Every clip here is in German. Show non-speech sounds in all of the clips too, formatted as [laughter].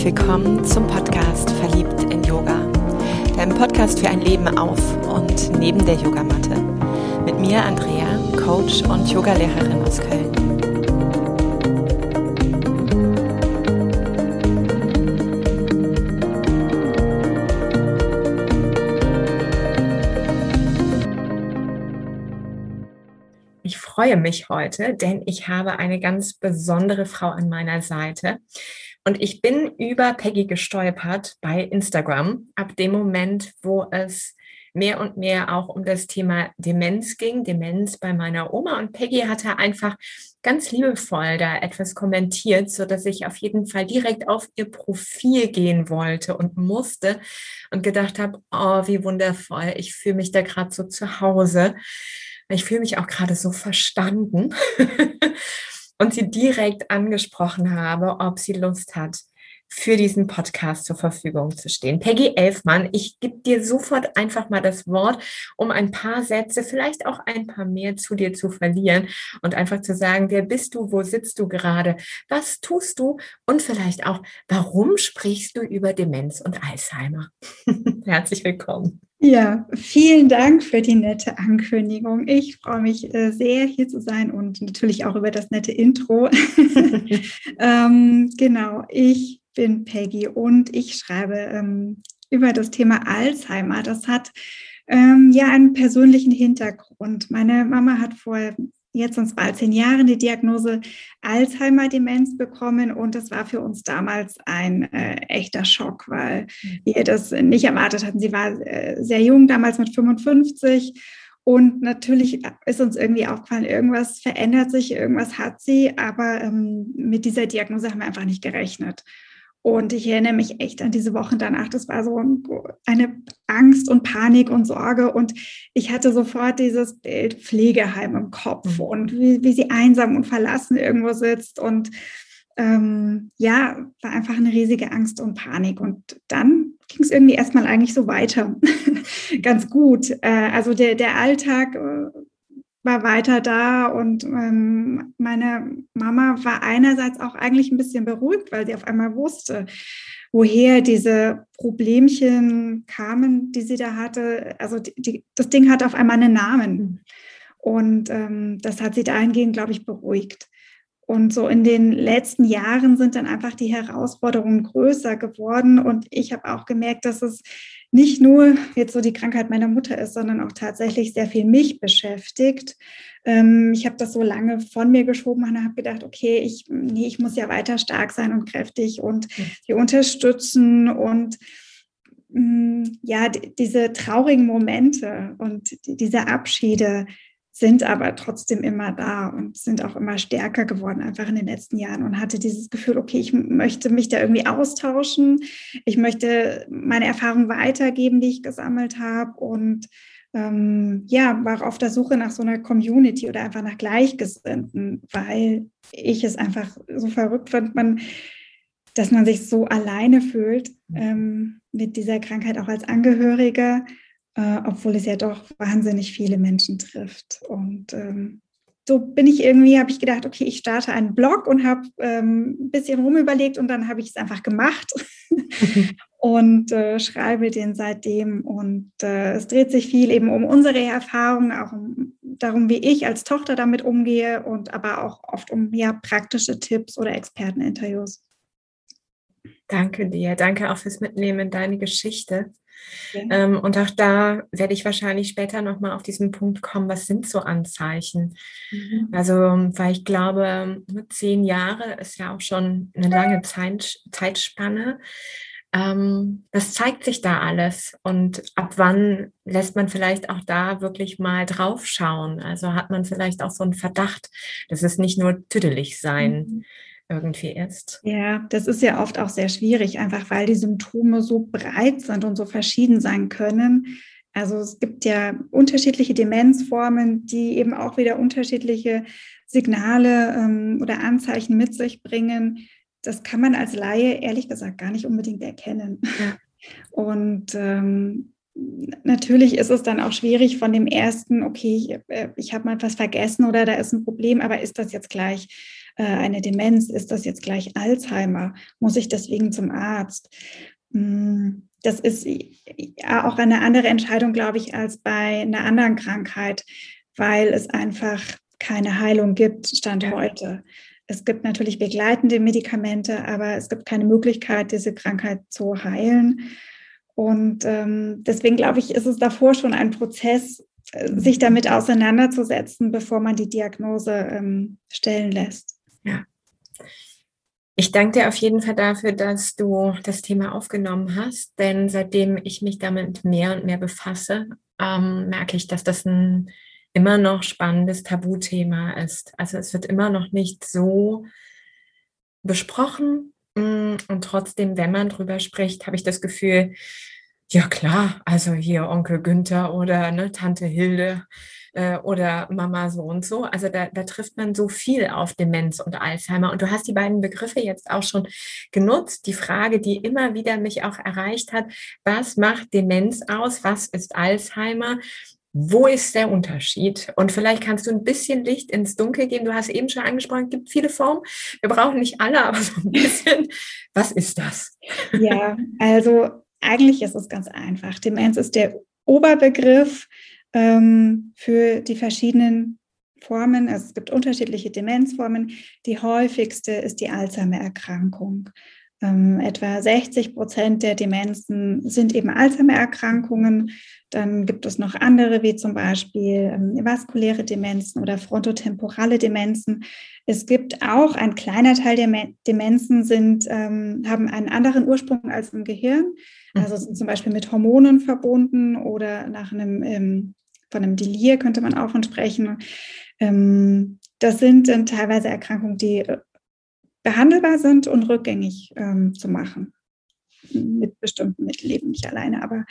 herzlich willkommen zum Podcast Verliebt in Yoga, deinem Podcast für ein Leben auf und neben der Yogamatte. Mit mir Andrea, Coach und Yogalehrerin aus Köln. Ich freue mich heute, denn ich habe eine ganz besondere Frau an meiner Seite. Und ich bin über Peggy gestolpert bei Instagram, ab dem Moment, wo es mehr und mehr auch um das Thema Demenz ging, Demenz bei meiner Oma. Und Peggy hatte einfach ganz liebevoll da etwas kommentiert, so dass ich auf jeden Fall direkt auf ihr Profil gehen wollte und musste und gedacht habe, oh, wie wundervoll, ich fühle mich da gerade so zu Hause. Ich fühle mich auch gerade so verstanden. [laughs] und sie direkt angesprochen habe, ob sie Lust hat, für diesen Podcast zur Verfügung zu stehen. Peggy Elfmann, ich gebe dir sofort einfach mal das Wort, um ein paar Sätze, vielleicht auch ein paar mehr zu dir zu verlieren und einfach zu sagen, wer bist du, wo sitzt du gerade, was tust du und vielleicht auch, warum sprichst du über Demenz und Alzheimer? [laughs] Herzlich willkommen. Ja, vielen Dank für die nette Ankündigung. Ich freue mich äh, sehr, hier zu sein und natürlich auch über das nette Intro. [laughs] [laughs] ähm, genau, ich bin Peggy und ich schreibe ähm, über das Thema Alzheimer. Das hat ähm, ja einen persönlichen Hintergrund. Meine Mama hat vor jetzt uns bald zehn Jahren die Diagnose Alzheimer-Demenz bekommen und das war für uns damals ein äh, echter Schock, weil wir das nicht erwartet hatten. Sie war äh, sehr jung, damals mit 55 und natürlich ist uns irgendwie aufgefallen, irgendwas verändert sich, irgendwas hat sie, aber ähm, mit dieser Diagnose haben wir einfach nicht gerechnet. Und ich erinnere mich echt an diese Wochen danach. Das war so eine Angst und Panik und Sorge. Und ich hatte sofort dieses Bild Pflegeheim im Kopf mhm. und wie, wie sie einsam und verlassen irgendwo sitzt. Und ähm, ja, war einfach eine riesige Angst und Panik. Und dann ging es irgendwie erstmal eigentlich so weiter. [laughs] Ganz gut. Äh, also der, der Alltag äh, war weiter da und ähm, meine Mama war einerseits auch eigentlich ein bisschen beruhigt, weil sie auf einmal wusste, woher diese Problemchen kamen, die sie da hatte. Also die, die, das Ding hatte auf einmal einen Namen mhm. und ähm, das hat sie dahingehend, glaube ich, beruhigt. Und so in den letzten Jahren sind dann einfach die Herausforderungen größer geworden. Und ich habe auch gemerkt, dass es nicht nur jetzt so die Krankheit meiner Mutter ist, sondern auch tatsächlich sehr viel mich beschäftigt. Ähm, ich habe das so lange von mir geschoben und habe gedacht, okay, ich, nee, ich muss ja weiter stark sein und kräftig und sie unterstützen. Und mm, ja, diese traurigen Momente und diese Abschiede, sind aber trotzdem immer da und sind auch immer stärker geworden, einfach in den letzten Jahren und hatte dieses Gefühl, okay, ich möchte mich da irgendwie austauschen, ich möchte meine Erfahrungen weitergeben, die ich gesammelt habe und ähm, ja, war auf der Suche nach so einer Community oder einfach nach Gleichgesinnten, weil ich es einfach so verrückt fand, man, dass man sich so alleine fühlt ähm, mit dieser Krankheit auch als Angehörige äh, obwohl es ja doch wahnsinnig viele Menschen trifft. Und ähm, so bin ich irgendwie, habe ich gedacht, okay, ich starte einen Blog und habe ähm, ein bisschen rumüberlegt und dann habe ich es einfach gemacht [laughs] und äh, schreibe den seitdem. Und äh, es dreht sich viel eben um unsere Erfahrungen, auch um, darum, wie ich als Tochter damit umgehe und aber auch oft um ja, praktische Tipps oder Experteninterviews. Danke dir, danke auch fürs Mitnehmen in deine Geschichte. Ja. Ähm, und auch da werde ich wahrscheinlich später nochmal auf diesen Punkt kommen, was sind so Anzeichen? Mhm. Also, weil ich glaube, zehn Jahre ist ja auch schon eine lange Zeit, Zeitspanne. Ähm, was zeigt sich da alles? Und ab wann lässt man vielleicht auch da wirklich mal drauf schauen? Also hat man vielleicht auch so einen Verdacht, dass es nicht nur tüdelig sein mhm irgendwie ist. Ja, das ist ja oft auch sehr schwierig, einfach weil die Symptome so breit sind und so verschieden sein können. Also es gibt ja unterschiedliche Demenzformen, die eben auch wieder unterschiedliche Signale ähm, oder Anzeichen mit sich bringen. Das kann man als Laie ehrlich gesagt gar nicht unbedingt erkennen. Ja. [laughs] Und ähm, natürlich ist es dann auch schwierig von dem ersten, okay, ich, äh, ich habe mal etwas vergessen oder da ist ein Problem, aber ist das jetzt gleich äh, eine Demenz, ist das jetzt gleich Alzheimer? Muss ich deswegen zum Arzt? Hm, das ist auch eine andere Entscheidung, glaube ich, als bei einer anderen Krankheit, weil es einfach keine Heilung gibt, Stand ja. heute. Es gibt natürlich begleitende Medikamente, aber es gibt keine Möglichkeit, diese Krankheit zu heilen. Und ähm, deswegen glaube ich, ist es davor schon ein Prozess, äh, sich damit auseinanderzusetzen, bevor man die Diagnose ähm, stellen lässt. Ja. Ich danke dir auf jeden Fall dafür, dass du das Thema aufgenommen hast, denn seitdem ich mich damit mehr und mehr befasse, ähm, merke ich, dass das ein immer noch spannendes Tabuthema ist. Also es wird immer noch nicht so besprochen mm, und trotzdem, wenn man drüber spricht, habe ich das Gefühl, ja klar, also hier Onkel Günther oder ne, Tante Hilde äh, oder Mama so und so. Also da, da trifft man so viel auf Demenz und Alzheimer. Und du hast die beiden Begriffe jetzt auch schon genutzt. Die Frage, die immer wieder mich auch erreicht hat, was macht Demenz aus? Was ist Alzheimer? Wo ist der Unterschied? Und vielleicht kannst du ein bisschen Licht ins Dunkel geben. Du hast eben schon angesprochen, es gibt viele Formen. Wir brauchen nicht alle, [laughs] aber so ein bisschen. Was ist das? Ja, also eigentlich ist es ganz einfach. Demenz ist der Oberbegriff ähm, für die verschiedenen Formen. Also es gibt unterschiedliche Demenzformen. Die häufigste ist die Alzheimer-Erkrankung. Ähm, etwa 60 Prozent der Demenzen sind eben Alzheimer-Erkrankungen. Dann gibt es noch andere, wie zum Beispiel ähm, vaskuläre Demenzen oder frontotemporale Demenzen. Es gibt auch ein kleiner Teil der Demenzen sind, ähm, haben einen anderen Ursprung als im Gehirn. Also sind zum Beispiel mit Hormonen verbunden oder nach einem, ähm, von einem Delir könnte man auch von sprechen. Ähm, das sind dann teilweise Erkrankungen, die äh, behandelbar sind und rückgängig ähm, zu machen. Mit bestimmten Mitteln, eben nicht alleine, aber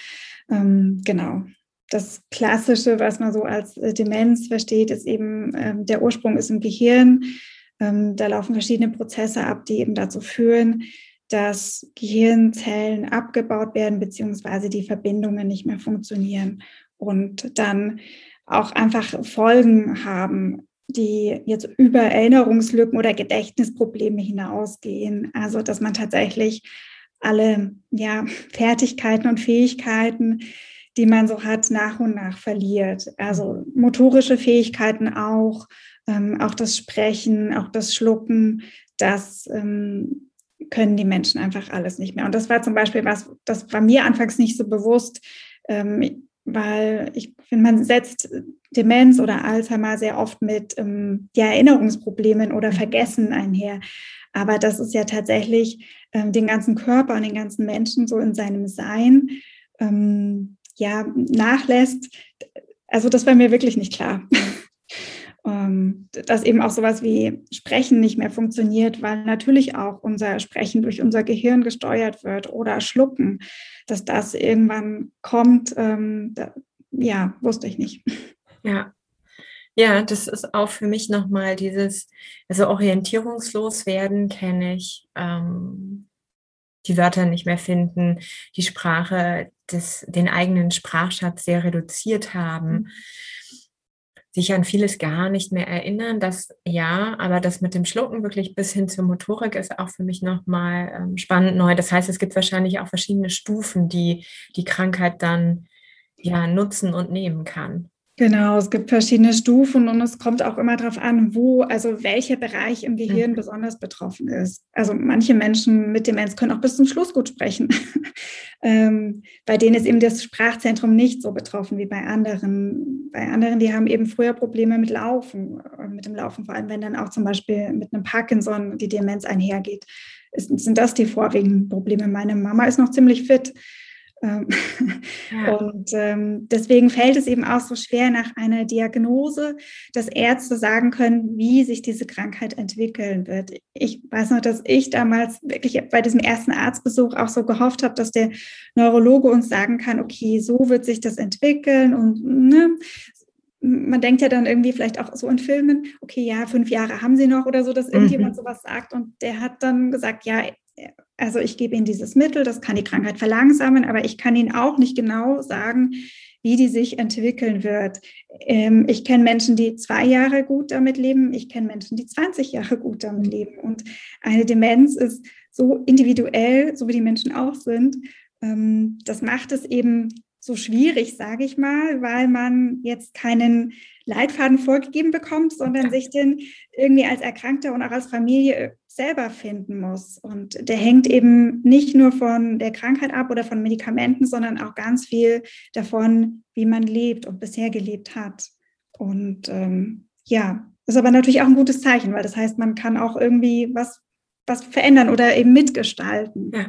ähm, genau. Das Klassische, was man so als äh, Demenz versteht, ist eben, der Ursprung ist im Gehirn. Da laufen verschiedene Prozesse ab, die eben dazu führen, dass Gehirnzellen abgebaut werden, beziehungsweise die Verbindungen nicht mehr funktionieren und dann auch einfach Folgen haben die jetzt über Erinnerungslücken oder Gedächtnisprobleme hinausgehen. Also, dass man tatsächlich alle ja, Fertigkeiten und Fähigkeiten, die man so hat, nach und nach verliert. Also motorische Fähigkeiten auch, ähm, auch das Sprechen, auch das Schlucken, das ähm, können die Menschen einfach alles nicht mehr. Und das war zum Beispiel was, das war mir anfangs nicht so bewusst. Ähm, weil ich finde, man setzt Demenz oder Alzheimer sehr oft mit ähm, ja, Erinnerungsproblemen oder mhm. Vergessen einher. Aber das ist ja tatsächlich ähm, den ganzen Körper und den ganzen Menschen so in seinem Sein ähm, ja, nachlässt. Also das war mir wirklich nicht klar. Ähm, dass eben auch sowas wie Sprechen nicht mehr funktioniert, weil natürlich auch unser Sprechen durch unser Gehirn gesteuert wird oder Schlucken, dass das irgendwann kommt, ähm, da, ja, wusste ich nicht. Ja. Ja, das ist auch für mich nochmal dieses, also orientierungslos werden kenne ich, ähm, die Wörter nicht mehr finden, die Sprache, des, den eigenen Sprachschatz sehr reduziert haben. Mhm sich an vieles gar nicht mehr erinnern. Das ja, aber das mit dem Schlucken wirklich bis hin zur Motorik ist auch für mich nochmal ähm, spannend neu. Das heißt, es gibt wahrscheinlich auch verschiedene Stufen, die die Krankheit dann ja nutzen und nehmen kann. Genau, es gibt verschiedene Stufen und es kommt auch immer darauf an, wo, also welcher Bereich im Gehirn mhm. besonders betroffen ist. Also manche Menschen mit Demenz können auch bis zum Schluss gut sprechen. [laughs] ähm, bei denen ist eben das Sprachzentrum nicht so betroffen wie bei anderen. Bei anderen, die haben eben früher Probleme mit Laufen, äh, mit dem Laufen, vor allem wenn dann auch zum Beispiel mit einem Parkinson die Demenz einhergeht. Ist, sind das die vorwiegenden Probleme? Meine Mama ist noch ziemlich fit ja. Und ähm, deswegen fällt es eben auch so schwer nach einer Diagnose, dass Ärzte sagen können, wie sich diese Krankheit entwickeln wird. Ich weiß noch, dass ich damals wirklich bei diesem ersten Arztbesuch auch so gehofft habe, dass der Neurologe uns sagen kann, okay, so wird sich das entwickeln und ne, man denkt ja dann irgendwie vielleicht auch so in Filmen, okay, ja, fünf Jahre haben sie noch oder so, dass irgendjemand mhm. sowas sagt. Und der hat dann gesagt, ja, also ich gebe Ihnen dieses Mittel, das kann die Krankheit verlangsamen, aber ich kann Ihnen auch nicht genau sagen, wie die sich entwickeln wird. Ähm, ich kenne Menschen, die zwei Jahre gut damit leben. Ich kenne Menschen, die 20 Jahre gut damit mhm. leben. Und eine Demenz ist so individuell, so wie die Menschen auch sind. Ähm, das macht es eben so schwierig, sage ich mal, weil man jetzt keinen Leitfaden vorgegeben bekommt, sondern sich den irgendwie als Erkrankter und auch als Familie selber finden muss. Und der hängt eben nicht nur von der Krankheit ab oder von Medikamenten, sondern auch ganz viel davon, wie man lebt und bisher gelebt hat. Und ähm, ja, ist aber natürlich auch ein gutes Zeichen, weil das heißt, man kann auch irgendwie was, was verändern oder eben mitgestalten. Ja.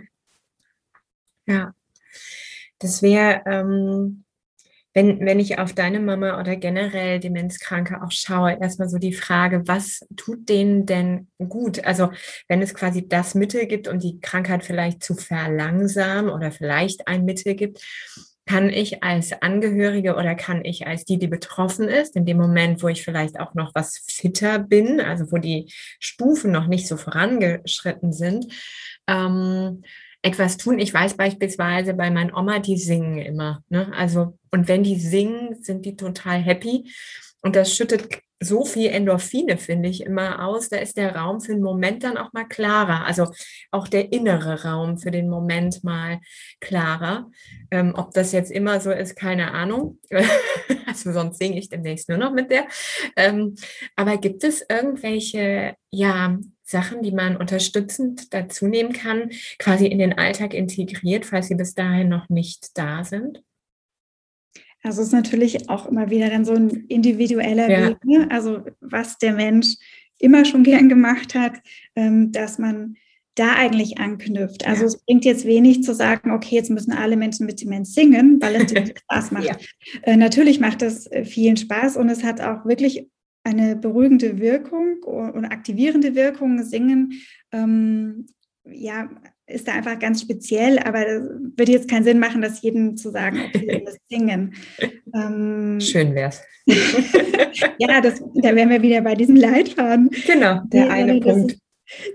Ja. Das wäre, ähm, wenn, wenn ich auf deine Mama oder generell Demenzkranke auch schaue, erstmal so die Frage, was tut denen denn gut? Also wenn es quasi das Mittel gibt, um die Krankheit vielleicht zu verlangsamen oder vielleicht ein Mittel gibt, kann ich als Angehörige oder kann ich als die, die betroffen ist, in dem Moment, wo ich vielleicht auch noch was fitter bin, also wo die Stufen noch nicht so vorangeschritten sind, ähm, etwas tun. Ich weiß beispielsweise bei meiner Oma, die singen immer. Ne? Also, und wenn die singen, sind die total happy. Und das schüttet so viel Endorphine, finde ich, immer aus. Da ist der Raum für den Moment dann auch mal klarer. Also auch der innere Raum für den Moment mal klarer. Ähm, ob das jetzt immer so ist, keine Ahnung. [laughs] also sonst singe ich demnächst nur noch mit der. Ähm, aber gibt es irgendwelche, ja, Sachen, die man unterstützend dazu nehmen kann, quasi in den Alltag integriert, falls sie bis dahin noch nicht da sind? Also es ist natürlich auch immer wieder dann so ein individueller ja. Weg, ne? also was der Mensch immer schon gern gemacht hat, ähm, dass man da eigentlich anknüpft. Also ja. es bringt jetzt wenig zu sagen, okay, jetzt müssen alle Menschen mit Demenz singen, weil es [laughs] Spaß macht. Ja. Äh, natürlich macht das äh, vielen Spaß und es hat auch wirklich eine beruhigende Wirkung und aktivierende Wirkung. Singen, ähm, ja, ist da einfach ganz speziell, aber es würde jetzt keinen Sinn machen, das jedem zu sagen, okay, das [laughs] Singen. Ähm, Schön wär's. [laughs] ja, das, da wären wir wieder bei diesem Leitfaden. Genau, der die, eine Punkt.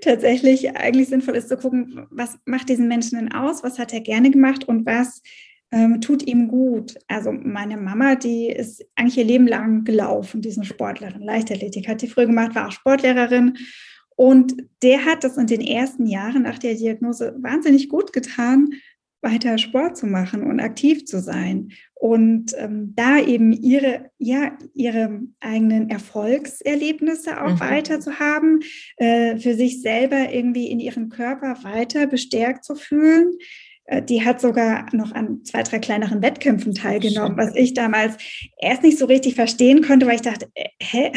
Tatsächlich eigentlich sinnvoll ist zu gucken, was macht diesen Menschen denn aus, was hat er gerne gemacht und was ähm, tut ihm gut. Also meine Mama, die ist eigentlich ihr Leben lang gelaufen, diese Sportlerin, Leichtathletik hat die früher gemacht, war auch Sportlehrerin. Und der hat das in den ersten Jahren nach der Diagnose wahnsinnig gut getan, weiter Sport zu machen und aktiv zu sein und ähm, da eben ihre, ja, ihre eigenen Erfolgserlebnisse auch mhm. weiter zu haben, äh, für sich selber irgendwie in ihrem Körper weiter bestärkt zu fühlen. Äh, die hat sogar noch an zwei, drei kleineren Wettkämpfen teilgenommen, was ich damals erst nicht so richtig verstehen konnte, weil ich dachte, äh, hä?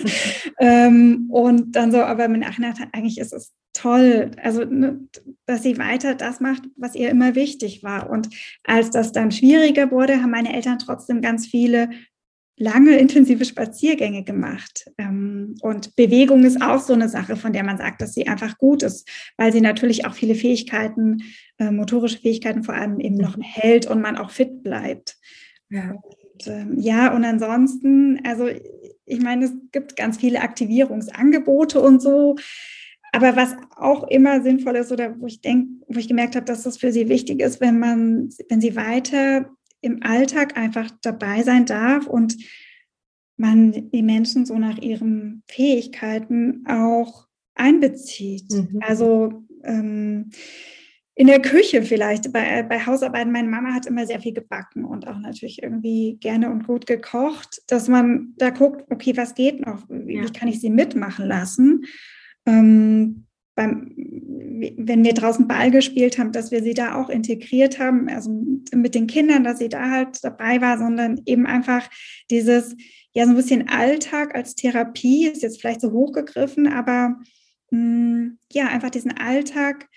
[laughs] ähm, und dann so, aber im Nachhinein, eigentlich ist es toll, also ne, dass sie weiter das macht, was ihr immer wichtig war. Und als das dann schwieriger wurde, haben meine Eltern trotzdem ganz viele lange intensive Spaziergänge gemacht. Ähm, und Bewegung ist auch so eine Sache, von der man sagt, dass sie einfach gut ist, weil sie natürlich auch viele Fähigkeiten, äh, motorische Fähigkeiten vor allem eben noch hält und man auch fit bleibt. Ja. Und, ähm, ja, und ansonsten, also ich meine, es gibt ganz viele Aktivierungsangebote und so. Aber was auch immer sinnvoll ist oder wo ich denke, wo ich gemerkt habe, dass das für sie wichtig ist, wenn man, wenn sie weiter im Alltag einfach dabei sein darf und man die Menschen so nach ihren Fähigkeiten auch einbezieht. Mhm. Also ähm, in der Küche vielleicht, bei, bei Hausarbeiten, meine Mama hat immer sehr viel gebacken und auch natürlich irgendwie gerne und gut gekocht, dass man da guckt, okay, was geht noch? Wie, ja. kann ich sie mitmachen lassen? Ähm, beim, wenn wir draußen Ball gespielt haben, dass wir sie da auch integriert haben, also mit den Kindern, dass sie da halt dabei war, sondern eben einfach dieses, ja, so ein bisschen Alltag als Therapie, ist jetzt vielleicht so hochgegriffen, aber mh, mm, ja, einfach diesen Alltag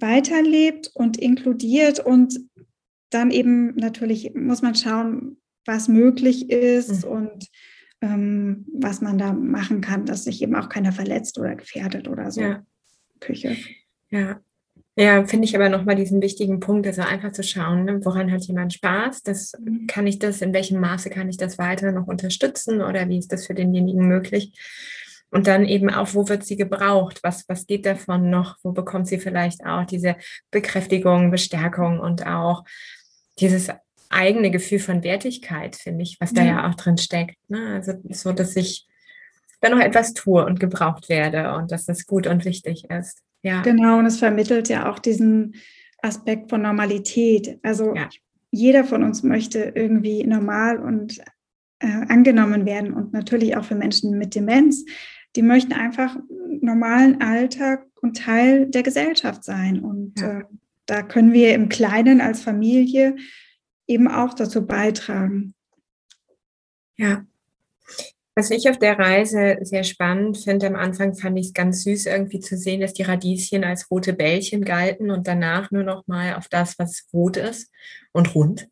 weiterlebt und inkludiert und dann eben natürlich muss man schauen, was möglich ist mhm. und ähm, was man da machen kann, dass sich eben auch keiner verletzt oder gefährdet oder so. Ja. Küche. Ja. Ja, finde ich aber nochmal diesen wichtigen Punkt, also einfach zu schauen, ne, woran hat jemand Spaß? Das mhm. kann ich das, in welchem Maße kann ich das weiter noch unterstützen oder wie ist das für denjenigen möglich? Und dann eben auch, wo wird sie gebraucht? Was, was geht davon noch? Wo bekommt sie vielleicht auch diese Bekräftigung, Bestärkung und auch dieses eigene Gefühl von Wertigkeit, finde ich, was da ja, auch drin steckt. Ne? Also so, dass ich da noch etwas tue und gebraucht werde und dass das gut und wichtig ist. Ja. Genau, und es vermittelt ja auch diesen Aspekt von Normalität. Also ja. jeder von uns möchte irgendwie normal und äh, angenommen werden und natürlich auch für Menschen mit Demenz. Die möchten einfach normalen Alltag und Teil der Gesellschaft sein. Und ja. äh, da können wir im Kleinen als Familie eben auch dazu beitragen. Ja. Was ich auf der Reise sehr spannend finde, am Anfang fand ich es ganz süß irgendwie zu sehen, dass die Radieschen als rote Bällchen galten und danach nur noch mal auf das, was rot ist und rund.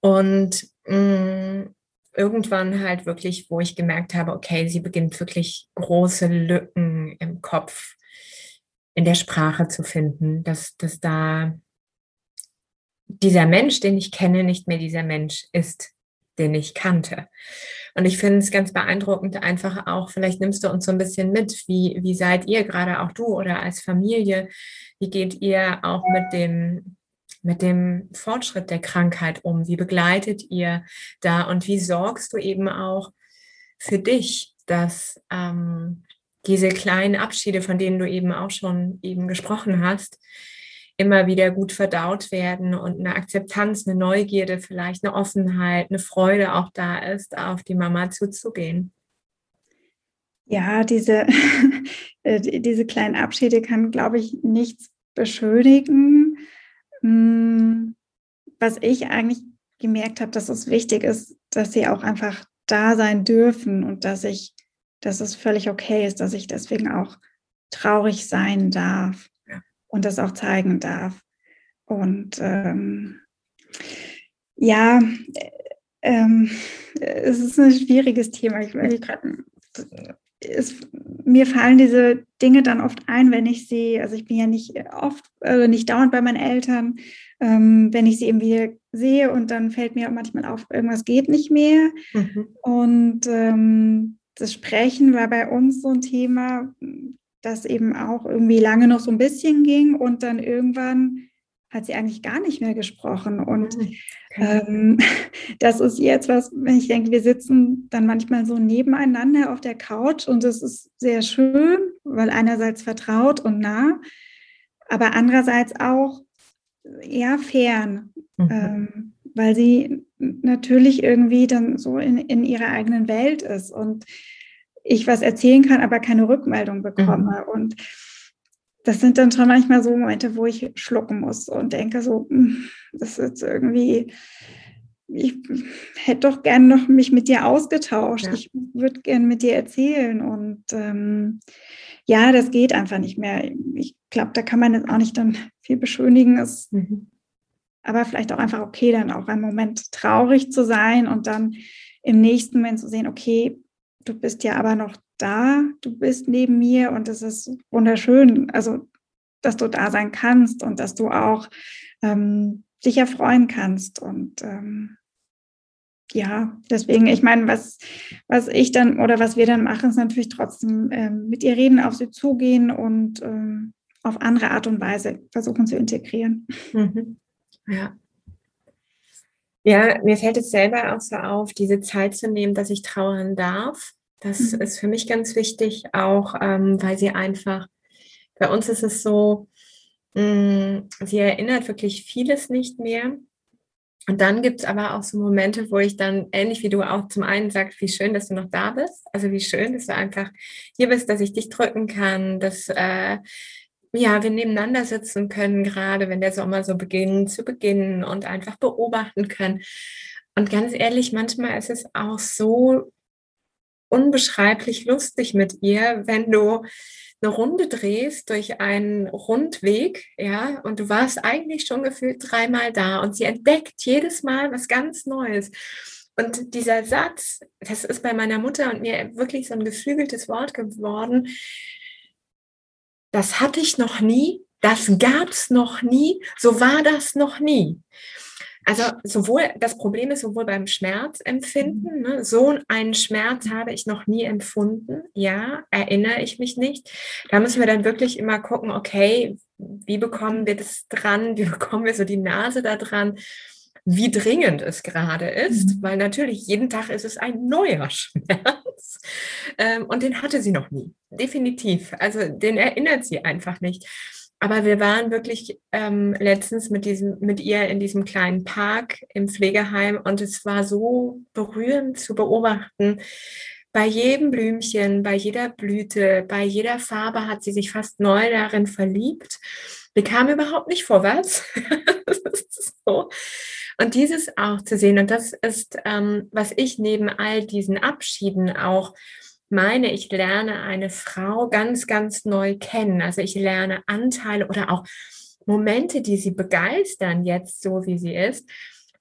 Und mh, mm, irgendwann halt wirklich, wo ich gemerkt habe, okay, sie beginnt wirklich große Lücken im Kopf, in der Sprache zu finden, dass, dass da dieser Mensch, den ich kenne, nicht mehr dieser Mensch ist, den ich kannte. Und ich finde es ganz beeindruckend, einfach auch, vielleicht nimmst du uns so ein bisschen mit, wie, wie seid ihr gerade auch du oder als Familie, wie geht ihr auch mit dem, mit dem Fortschritt der Krankheit um? Wie begleitet ihr da und wie sorgst du eben auch für dich, dass ähm, diese kleinen Abschiede, von denen du eben auch schon eben gesprochen hast, immer wieder gut verdaut werden und eine Akzeptanz, eine Neugierde, vielleicht eine Offenheit, eine Freude auch da ist, auf die Mama zuzugehen. Ja, diese, [laughs] äh, diese kleinen Abschiede kann, glaube ich, nichts beschönigen. Hm, was ich eigentlich gemerkt habe, dass es wichtig ist, dass sie auch einfach da sein dürfen und dass ich, dass es völlig okay ist, dass ich deswegen auch traurig sein darf und das auch zeigen darf. Und ähm, ja, ähm, es ist ein schwieriges Thema. Ich, ich grad, es, mir fallen diese Dinge dann oft ein, wenn ich sie, also ich bin ja nicht oft, also nicht dauernd bei meinen Eltern, ähm, wenn ich sie eben wieder sehe und dann fällt mir manchmal auf, irgendwas geht nicht mehr. Mhm. Und ähm, das Sprechen war bei uns so ein Thema, das eben auch irgendwie lange noch so ein bisschen ging und dann irgendwann hat sie eigentlich gar nicht mehr gesprochen. Und okay. ähm, [laughs] das ist jetzt was, wenn ich denke, wir sitzen dann manchmal so nebeneinander auf der Couch und das ist sehr schön, weil einerseits vertraut und nah, aber andererseits auch eher fern, mhm. ähm, weil sie natürlich irgendwie dann so in, in ihrer eigenen Welt ist. Und ich was erzählen kann, aber keine Rückmeldung bekomme. Mhm. Und das sind dann schon manchmal so Momente, wo ich schlucken muss und denke so, hm, das ist irgendwie, ich hätte doch gern noch mich mit dir ausgetauscht. Ja. Ich würde gern mit dir erzählen. Und ähm, ja, das geht einfach nicht mehr. Ich glaube, da kann man jetzt auch nicht dann viel beschönigen. Es, mhm. Aber vielleicht auch einfach okay, dann auch einen Moment traurig zu sein und dann im nächsten Moment zu sehen, okay, du bist ja aber noch da, du bist neben mir und es ist wunderschön, also dass du da sein kannst und dass du auch ähm, dich erfreuen kannst. Und ähm, ja, deswegen, ich meine, was, was ich dann oder was wir dann machen, ist natürlich trotzdem ähm, mit ihr reden, auf sie zugehen und ähm, auf andere Art und Weise versuchen zu integrieren. Mhm. Ja. Ja, mir fällt es selber auch so auf, diese Zeit zu nehmen, dass ich trauern darf. Das mhm. ist für mich ganz wichtig, auch ähm, weil sie einfach, bei uns ist es so, mh, mm, sie erinnert wirklich vieles nicht mehr. Und dann gibt es aber auch so Momente, wo ich dann, ähnlich wie du auch zum einen sagst, wie schön, dass du noch da bist. Also wie schön, dass du einfach hier bist, dass ich dich drücken kann, dass äh, ja, wir nebeneinander sitzen können, gerade wenn der Sommer so beginnt zu beginnen und einfach beobachten können. Und ganz ehrlich, manchmal ist es auch so unbeschreiblich lustig mit ihr, wenn du eine Runde drehst durch einen Rundweg, ja, und du warst eigentlich schon gefühlt dreimal da und sie entdeckt jedes Mal was ganz Neues. Und dieser Satz, das ist bei meiner Mutter und mir wirklich so ein geflügeltes Wort geworden, das hatte ich noch nie, das gab es noch nie, so war das noch nie. Also sowohl, das Problem ist sowohl beim Schmerzempfinden, ne, so einen Schmerz habe ich noch nie empfunden, ja, erinnere ich mich nicht. Da müssen wir dann wirklich immer gucken, okay, wie bekommen wir das dran, wie [laughs] bekommen wir so die Nase da dran, wie dringend es gerade ist, mhm. weil natürlich jeden Tag ist es ein neuer [laughs] Schmerz. Ähm, und den hatte sie noch nie, definitiv. Also den erinnert sie einfach nicht. Aber wir waren wirklich ähm, letztens mit, diesem, mit ihr in diesem kleinen Park im Pflegeheim und es war so berührend zu beobachten. Bei jedem Blümchen, bei jeder Blüte, bei jeder Farbe hat sie sich fast neu darin verliebt. Wir kamen überhaupt nicht vorwärts. [laughs] so. Und dieses auch zu sehen, und das ist, ähm, was ich neben all diesen Abschieden auch meine, ich lerne eine Frau ganz, ganz neu kennen. Also ich lerne Anteile oder auch Momente, die sie begeistern, jetzt so wie sie ist,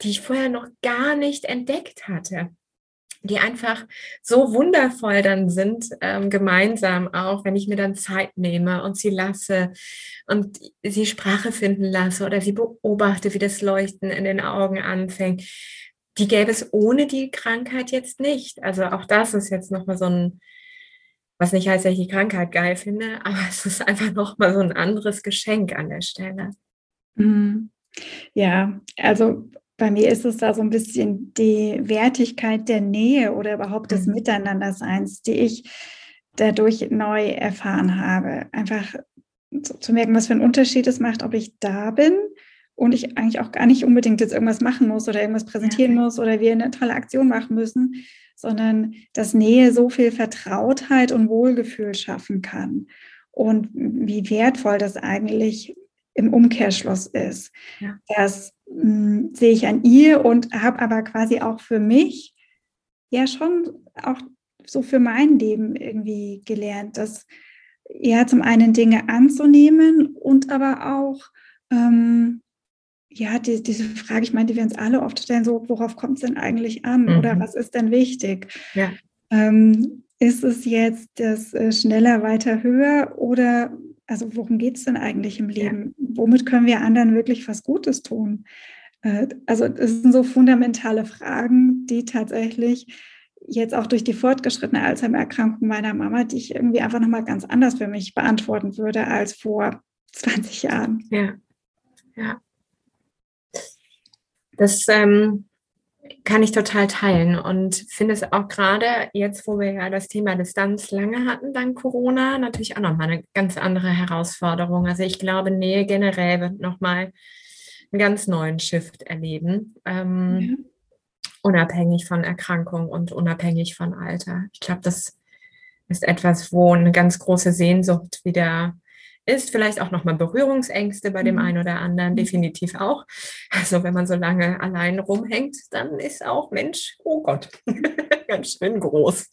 die ich vorher noch gar nicht entdeckt hatte die einfach so wundervoll dann sind, ähm, gemeinsam auch, wenn ich mir dann Zeit nehme und sie lasse und sie Sprache finden lasse oder sie beobachte, wie das Leuchten in den Augen anfängt. Die gäbe es ohne die Krankheit jetzt nicht. Also auch das ist jetzt nochmal so ein, was nicht heißt, dass ich die Krankheit geil finde, [laughs] aber es ist einfach nochmal so ein anderes Geschenk an der Stelle. Mhm. Ja, also bei mir ist es da so ein bisschen die Wertigkeit der Nähe oder überhaupt des mhm. Miteinanderseins, die ich dadurch neu erfahren habe. Einfach zu merken, was für einen Unterschied es macht, ob ich da bin und ich eigentlich auch gar nicht unbedingt jetzt irgendwas machen muss oder irgendwas präsentieren ja. muss oder wir eine tolle Aktion machen müssen, sondern dass Nähe so viel Vertrautheit und Wohlgefühl schaffen kann. Und wie wertvoll das eigentlich im Umkehrschluss ist. Ja. Das mh, hm, sehe ich an ihr und habe aber quasi auch für mich ja schon auch so für mein Leben irgendwie gelernt, dass ja zum einen Dinge anzunehmen und aber auch ähm, ja, die, diese Frage, ich meine, die wir uns alle oft stellen, so, worauf kommt es denn eigentlich an mhm. oder was ist denn wichtig? Ja. Ähm, ist es jetzt das äh, schneller, weiter, höher oder also worum geht es denn eigentlich im Leben? Ja. Womit können wir anderen wirklich was Gutes tun? Äh, also es sind so fundamentale Fragen, die tatsächlich jetzt auch durch die fortgeschrittene Alzheimer-Erkrankung meiner Mama, die ich irgendwie einfach nochmal ganz anders für mich beantworten würde als vor 20 Jahren. Ja, ja. Das ähm, kann ich total teilen und finde es auch gerade jetzt, wo wir ja das Thema Distanz lange hatten, dank Corona, natürlich auch nochmal eine ganz andere Herausforderung. Also ich glaube, Nähe generell wird nochmal einen ganz neuen Shift erleben, ähm, ja. unabhängig von Erkrankung und unabhängig von Alter. Ich glaube, das ist etwas, wo eine ganz große Sehnsucht wieder ist, vielleicht auch nochmal Berührungsängste bei dem mhm. einen oder anderen, definitiv auch. Also wenn man so lange allein rumhängt, dann ist auch Mensch, oh Gott, [laughs] ganz schön groß.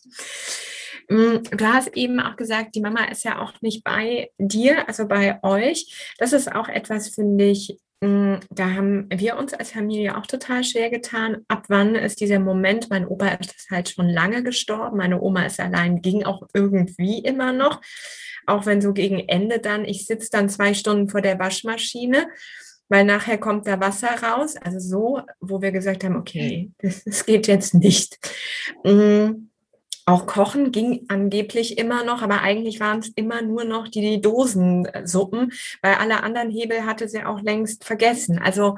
Mm, du hast eben auch gesagt, die Mama ist ja auch nicht bei dir, also bei euch. Das ist auch etwas, finde ich, mm, da haben wir uns als Familie auch total schwer getan. Ab wann ist dieser Moment? Mein Opa ist halt schon lange gestorben. Meine Oma ist allein, ging auch irgendwie immer noch auch wenn so gegen Ende dann, ich sitze dann zwei Stunden vor der Waschmaschine, weil nachher kommt da Wasser raus. Also so, wo wir gesagt haben, okay, das, das geht jetzt nicht. Mhm. Auch Kochen ging angeblich immer noch, aber eigentlich waren es immer nur noch die, Dosensuppen, weil alle anderen Hebel hatte sie auch längst vergessen. Also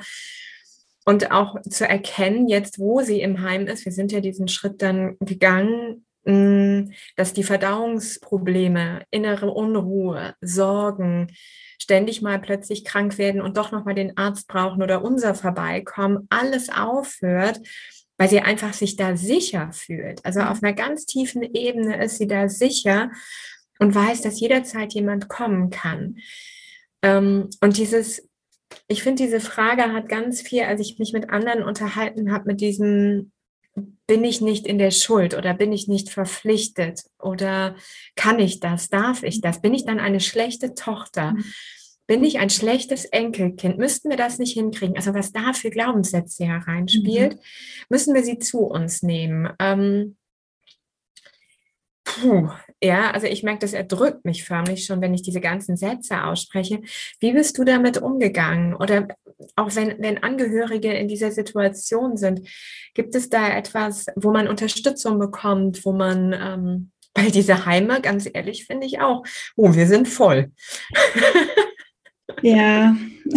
und auch zu erkennen, jetzt wo sie im Heim ist, wir sind ja diesen Schritt dann gegangen, dass die Verdauungsprobleme, innere Unruhe, Sorgen, ständig mal plötzlich krank werden und doch nochmal den Arzt brauchen oder unser vorbeikommen, alles aufhört, weil sie einfach sich da sicher fühlt. Also auf einer ganz tiefen Ebene ist sie da sicher und weiß, dass jederzeit jemand kommen kann. Ähm, und dieses, ich finde, diese Frage hat ganz viel, als ich mich mit anderen unterhalten habe, mit diesem bin ich nicht in der Schuld oder bin ich nicht verpflichtet oder kann ich das, darf ich das? Bin ich dann eine schlechte Tochter? Mhm. Bin ich ein schlechtes Enkelkind? Müssten wir das nicht hinkriegen? Also was da für Glaubenssätze hereinspielt, mhm. müssen wir sie zu uns nehmen. Ähm, puh, ja, also ich merke, das erdrückt mich förmlich schon, wenn ich diese ganzen Sätze ausspreche. Wie bist du damit umgegangen? Oder auch wenn, wenn Angehörige in dieser Situation sind, gibt es da etwas, wo man Unterstützung bekommt, wo man, ähm, [laughs] weil diese Heime, ganz ehrlich, finde ich auch, oh, wir sind voll. ja. [laughs]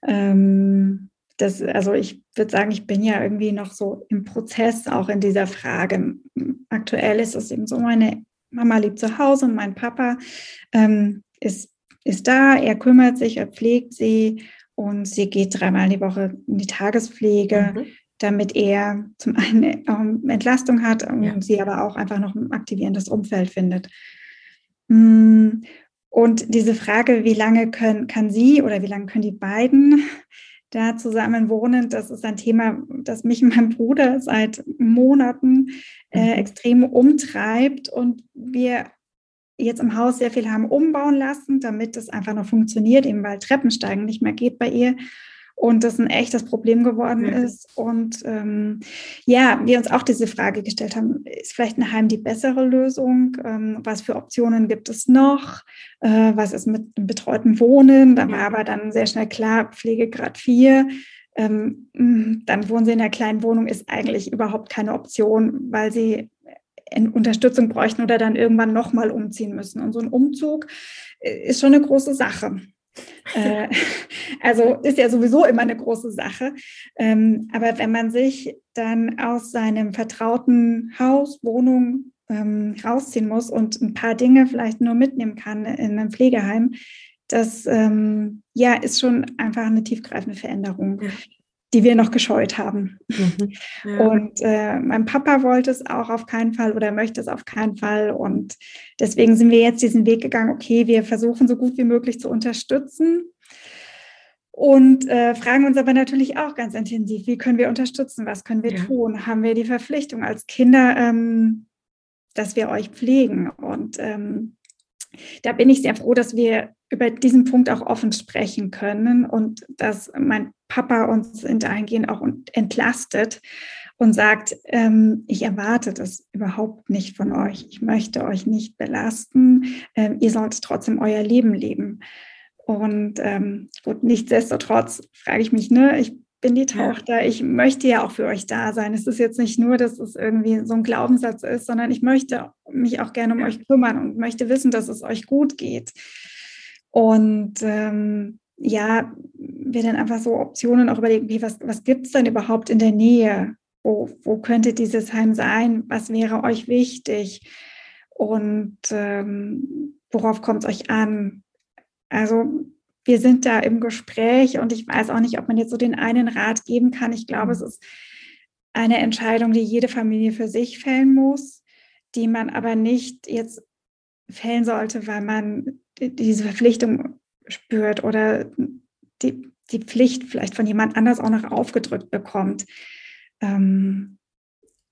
[laughs] ähm, das, also ich würde sagen, ich bin ja irgendwie noch so im Prozess, auch in dieser Frage. Aktuell ist es eben so, meine Mama lebt zu Hause und mein Papa ähm, ist, ist da, er kümmert sich, er pflegt sie und sie geht dreimal die Woche in die Tagespflege, mhm. damit er zum einen ähm, Entlastung hat und ja. sie aber auch einfach noch ein aktivierendes Umfeld findet. Mm, und diese Frage, wie lange können, kann sie oder wie lange können die beiden da zusammen wohnen, das ist ein Thema, das mich und [laughs] mein Bruder seit Monaten äh, mhm. extrem umtreibt und wir jetzt im Haus sehr viel haben umbauen lassen, damit es einfach noch funktioniert, eben weil Treppensteigen nicht mehr geht bei ihr und das ein echtes Problem geworden mhm. ist. Und ähm, ja, wir uns auch diese Frage gestellt haben, ist vielleicht ein Heim die bessere Lösung? Ähm, was für Optionen gibt es noch? Äh, was ist mit betreuten Wohnen? Da war aber dann sehr schnell klar, Pflegegrad 4. Ähm, mm, dann wohnen sie in einer kleinen Wohnung, ist eigentlich überhaupt keine Option, weil sie Unterstützung bräuchten oder dann irgendwann nochmal umziehen müssen. Und so ein Umzug äh, ist schon eine große Sache. Äh, [laughs] also ist ja sowieso immer eine große Sache. Ähm, aber wenn man sich dann aus seinem vertrauten Haus, Wohnung ähm, rausziehen muss und ein paar Dinge vielleicht nur mitnehmen kann in einem Pflegeheim, das ähm, ja ist schon einfach eine tiefgreifende Veränderung. Die wir noch gescheut haben. Mhm, [laughs] ja. Und äh, mein Papa wollte es auch auf keinen Fall oder möchte es auf keinen Fall. Und deswegen sind wir jetzt diesen Weg gegangen, okay, wir versuchen so gut wie möglich zu unterstützen. Und äh, fragen uns aber natürlich auch ganz intensiv, wie können wir unterstützen, was können wir ja. tun? Haben wir die Verpflichtung als Kinder, ähm, dass wir euch pflegen? Und ähm, da bin ich sehr froh, dass wir über diesen Punkt auch offen sprechen können und dass mein Papa uns dahingehend auch entlastet und sagt, ähm, ich erwarte das überhaupt nicht von euch. Ich möchte euch nicht belasten. Ähm, ihr sollt trotzdem euer Leben leben. Und ähm, gut, nichtsdestotrotz frage ich mich, ne, ich bin die Tochter, ich möchte ja auch für euch da sein. Es ist jetzt nicht nur, dass es irgendwie so ein Glaubenssatz ist, sondern ich möchte mich auch gerne um euch kümmern und möchte wissen, dass es euch gut geht. Und ähm, ja, wir dann einfach so Optionen auch überlegen, wie, was, was gibt es denn überhaupt in der Nähe? Wo, wo könnte dieses Heim sein? Was wäre euch wichtig? Und ähm, worauf kommt es euch an? Also wir sind da im Gespräch und ich weiß auch nicht, ob man jetzt so den einen Rat geben kann. Ich glaube, es ist eine Entscheidung, die jede Familie für sich fällen muss, die man aber nicht jetzt fällen sollte, weil man diese Verpflichtung spürt oder die, die Pflicht vielleicht von jemand anders auch noch aufgedrückt bekommt. Ähm,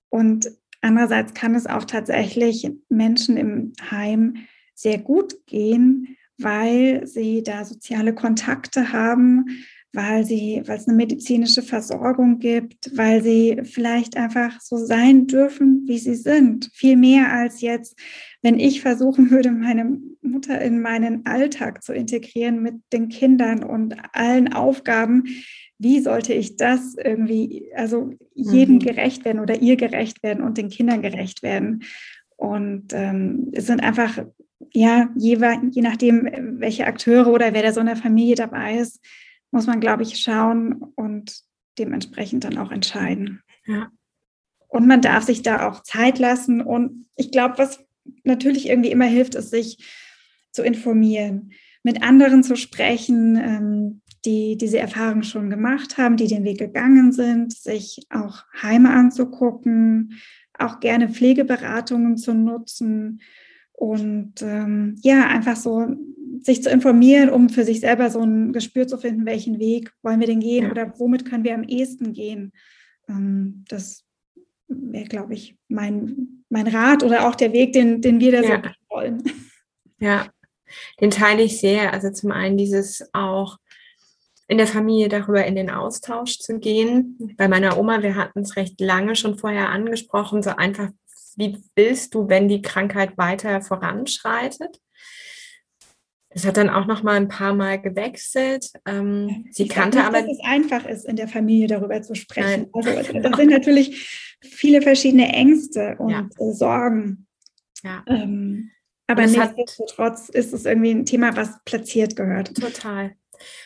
und andererseits kann es auch tatsächlich Menschen im Heim sehr gut gehen, weil sie da soziale Kontakte haben, weil sie, weil es eine medizinische Versorgung gibt, weil sie vielleicht einfach so sein dürfen, wie sie sind. Viel mehr als jetzt, wenn ich versuchen würde, meine Mutter in meinen Alltag zu integrieren mit den Kindern und allen Aufgaben. Wie sollte ich das irgendwie, also jedem mhm. gerecht werden oder ihr gerecht werden und den Kindern gerecht werden? Und ähm, es sind einfach ja, je, je nachdem, welche Akteure oder wer da so in der Familie dabei ist, muss man, glaube ich, schauen und dementsprechend dann auch entscheiden. Ja. Und man darf sich da auch Zeit lassen. Und ich glaube, was natürlich irgendwie immer hilft, ist, sich zu informieren, mit anderen zu sprechen, ähm, die diese Erfahrung schon gemacht haben, die den Weg gegangen sind, sich auch Heime anzugucken, auch gerne Pflegeberatungen zu nutzen und ähm, ja, einfach so sich zu informieren, um für sich selber so ein Gespür zu finden, welchen Weg wollen wir denn gehen ja. oder womit können wir am ehesten gehen. Ähm, das wäre, glaube ich, mein, mein Rat oder auch der Weg, den, den wir da ja. so wollen. Ja, den teile ich sehr. Also zum einen dieses auch in der Familie darüber in den Austausch zu gehen. Bei meiner Oma, wir hatten es recht lange schon vorher angesprochen, so einfach wie willst du, wenn die Krankheit weiter voranschreitet? Das hat dann auch noch mal ein paar Mal gewechselt. Ähm, sie ich kannte nicht, aber, dass es einfach ist, in der Familie darüber zu sprechen. Nein. Also [laughs] das sind natürlich viele verschiedene Ängste und ja. Sorgen. Ja. Ähm, aber nichtsdestotrotz ist es irgendwie ein Thema, was platziert gehört. Total.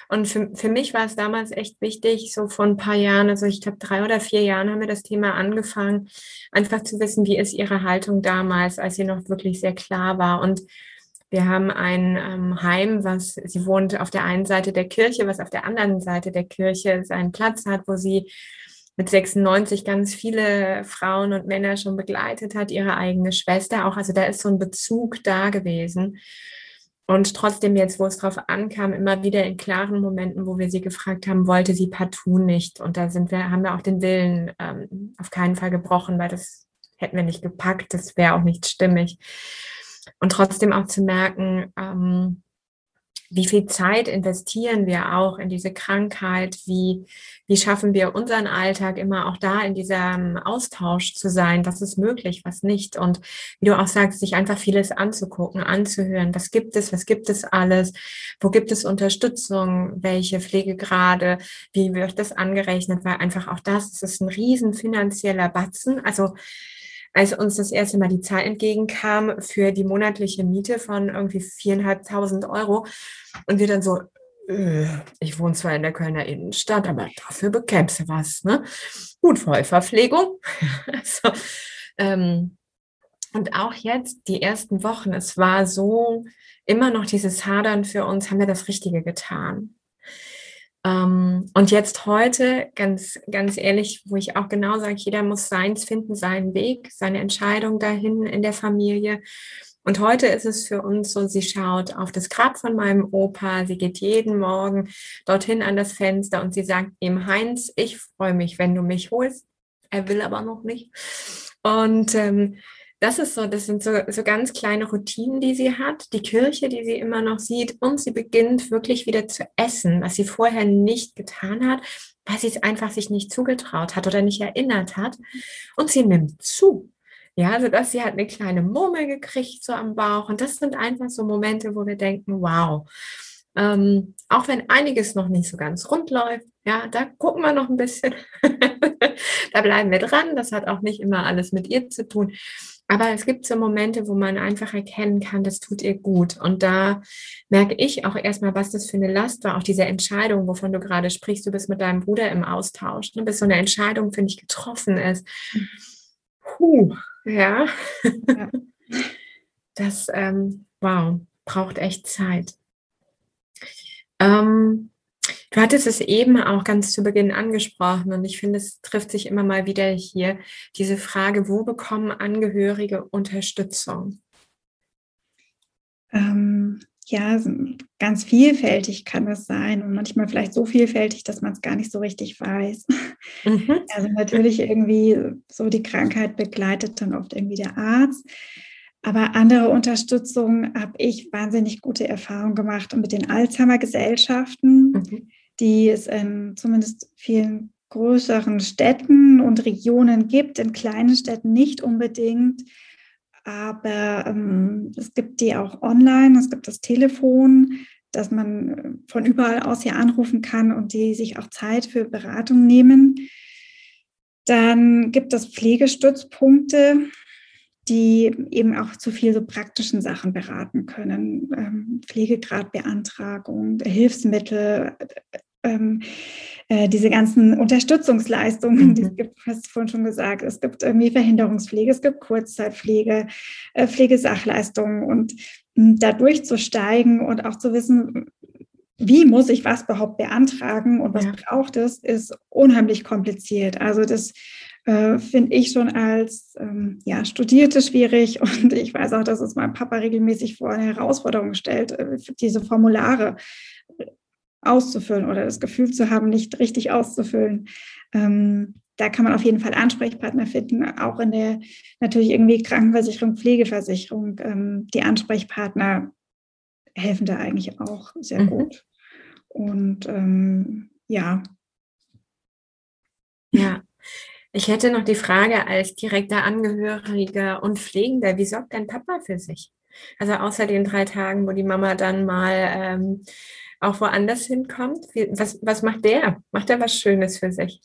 Und für, für mich war es damals echt wichtig, so vor ein paar Jahren, also ich glaube drei oder vier Jahren haben wir das Thema angefangen, einfach zu wissen, wie ist ihre Haltung damals, als sie noch wirklich sehr klar war. Und wir haben ein ähm, Heim, was sie wohnt auf der einen Seite der Kirche, was auf der anderen Seite der Kirche seinen Platz hat, wo sie mit 96 ganz viele Frauen und Männer schon begleitet hat, ihre eigene Schwester auch. Also da ist so ein Bezug da gewesen. Und trotzdem jetzt, wo es drauf ankam, immer wieder in klaren Momenten, wo wir sie gefragt haben, wollte sie partout nicht. Und da sind wir, haben wir auch den Willen ähm, auf keinen Fall gebrochen, weil das hätten wir nicht gepackt, das wäre auch nicht stimmig. Und trotzdem auch zu merken, ähm, wie viel Zeit investieren wir auch in diese Krankheit? Wie, wie schaffen wir unseren Alltag immer auch da in diesem Austausch zu sein? Was ist möglich, was nicht? Und wie du auch sagst, sich einfach vieles anzugucken, anzuhören. Was gibt es? Was gibt es alles? Wo gibt es Unterstützung? Welche Pflegegrade? Wie wird das angerechnet? Weil einfach auch das, das ist ein riesen finanzieller Batzen. Also als uns das erste Mal die Zahl entgegenkam für die monatliche Miete von irgendwie viereinhalbtausend Euro und wir dann so, äh, ich wohne zwar in der Kölner Innenstadt, aber dafür bekämpfst du was. Ne? Gut, Vollverpflegung. also, [laughs] ähm, und auch jetzt, die ersten Wochen, es war so immer noch dieses Hadern für uns, haben wir das Richtige getan. Ähm, und jetzt heute, ganz, ganz ehrlich, wo ich auch genau sage, jeder muss seins finden, seinen Weg, seine Entscheidung dahin in der Familie. Und heute ist es für uns so, sie schaut auf das Grab von meinem Opa, sie geht jeden Morgen dorthin an das Fenster und sie sagt ihm, Heinz, ich freue mich, wenn du mich holst. Er will aber noch nicht. Und ähm, das ist so, das sind so, so ganz kleine Routinen, die sie hat, die Kirche, die sie immer noch sieht und sie beginnt wirklich wieder zu essen, was sie vorher nicht getan hat, weil sie es einfach sich nicht zugetraut hat oder nicht erinnert hat und sie nimmt zu. Ja, also dass sie hat eine kleine Murmel gekriegt so am Bauch und das sind einfach so Momente, wo wir denken, wow, ähm, auch wenn einiges noch nicht so ganz rund läuft, ja, da gucken wir noch ein bisschen. [laughs] da bleiben wir dran. Das hat auch nicht immer alles mit ihr zu tun. Aber es gibt so Momente, wo man einfach erkennen kann, das tut ihr gut. Und da merke ich auch erstmal, was das für eine Last war. Auch diese Entscheidung, wovon du gerade sprichst, du bist mit deinem Bruder im Austausch, ne, bis so eine Entscheidung, finde ich, getroffen ist. Puh, ja. ja. [laughs] Das, ähm, wow, braucht echt Zeit. Ähm, Du hattest es eben auch ganz zu Beginn angesprochen und ich finde, es trifft sich immer mal wieder hier diese Frage, wo bekommen Angehörige Unterstützung? Ähm, ja, ganz vielfältig kann es sein und manchmal vielleicht so vielfältig, dass man es gar nicht so richtig weiß. Mhm. [laughs] Also natürlich irgendwie so die Krankheit begleitet dann oft irgendwie der Arzt. Aber andere Unterstützung habe ich wahnsinnig gute Erfahrungen gemacht mit den Alzheimer-Gesellschaften. Mhm die es in zumindest vielen größeren Städten und Regionen gibt, in kleinen Städten nicht unbedingt. Aber ähm, es gibt die auch online, es gibt das Telefon, dass man von überall aus hier anrufen kann und die sich auch Zeit für Beratung nehmen. Dann gibt es Pflegestützpunkte, die eben auch zu viel so praktischen Sachen beraten können. Ähm, Pflegegradbeantragung, Hilfsmittel, ähm, äh, diese ganzen Unterstützungsleistungen, mhm. die es gibt, hast du vorhin schon gesagt. Es gibt irgendwie Verhinderungspflege, es gibt Kurzzeitpflege, äh, Pflegesachleistungen und äh, da durchzusteigen und auch zu wissen, wie muss ich was überhaupt beantragen und was ja. braucht es, ist unheimlich kompliziert. Also das äh, finde ich schon als ähm, ja, Studierte schwierig [laughs] und ich weiß auch, dass es mein Papa regelmäßig vor eine Herausforderung stellt, äh, diese Formulare auszufüllen oder das Gefühl zu haben, nicht richtig auszufüllen. Ähm, da kann man auf jeden Fall Ansprechpartner finden, auch in der natürlich irgendwie Krankenversicherung, Pflegeversicherung. Ähm, die Ansprechpartner helfen da eigentlich auch sehr mhm. gut. Und ähm, ja. Ja. Ich hätte noch die Frage als direkter Angehöriger und Pflegender, wie sorgt dein Papa für sich? Also außer den drei Tagen, wo die Mama dann mal ähm, auch woanders hinkommt? Wie, was, was macht der? Macht er was Schönes für sich?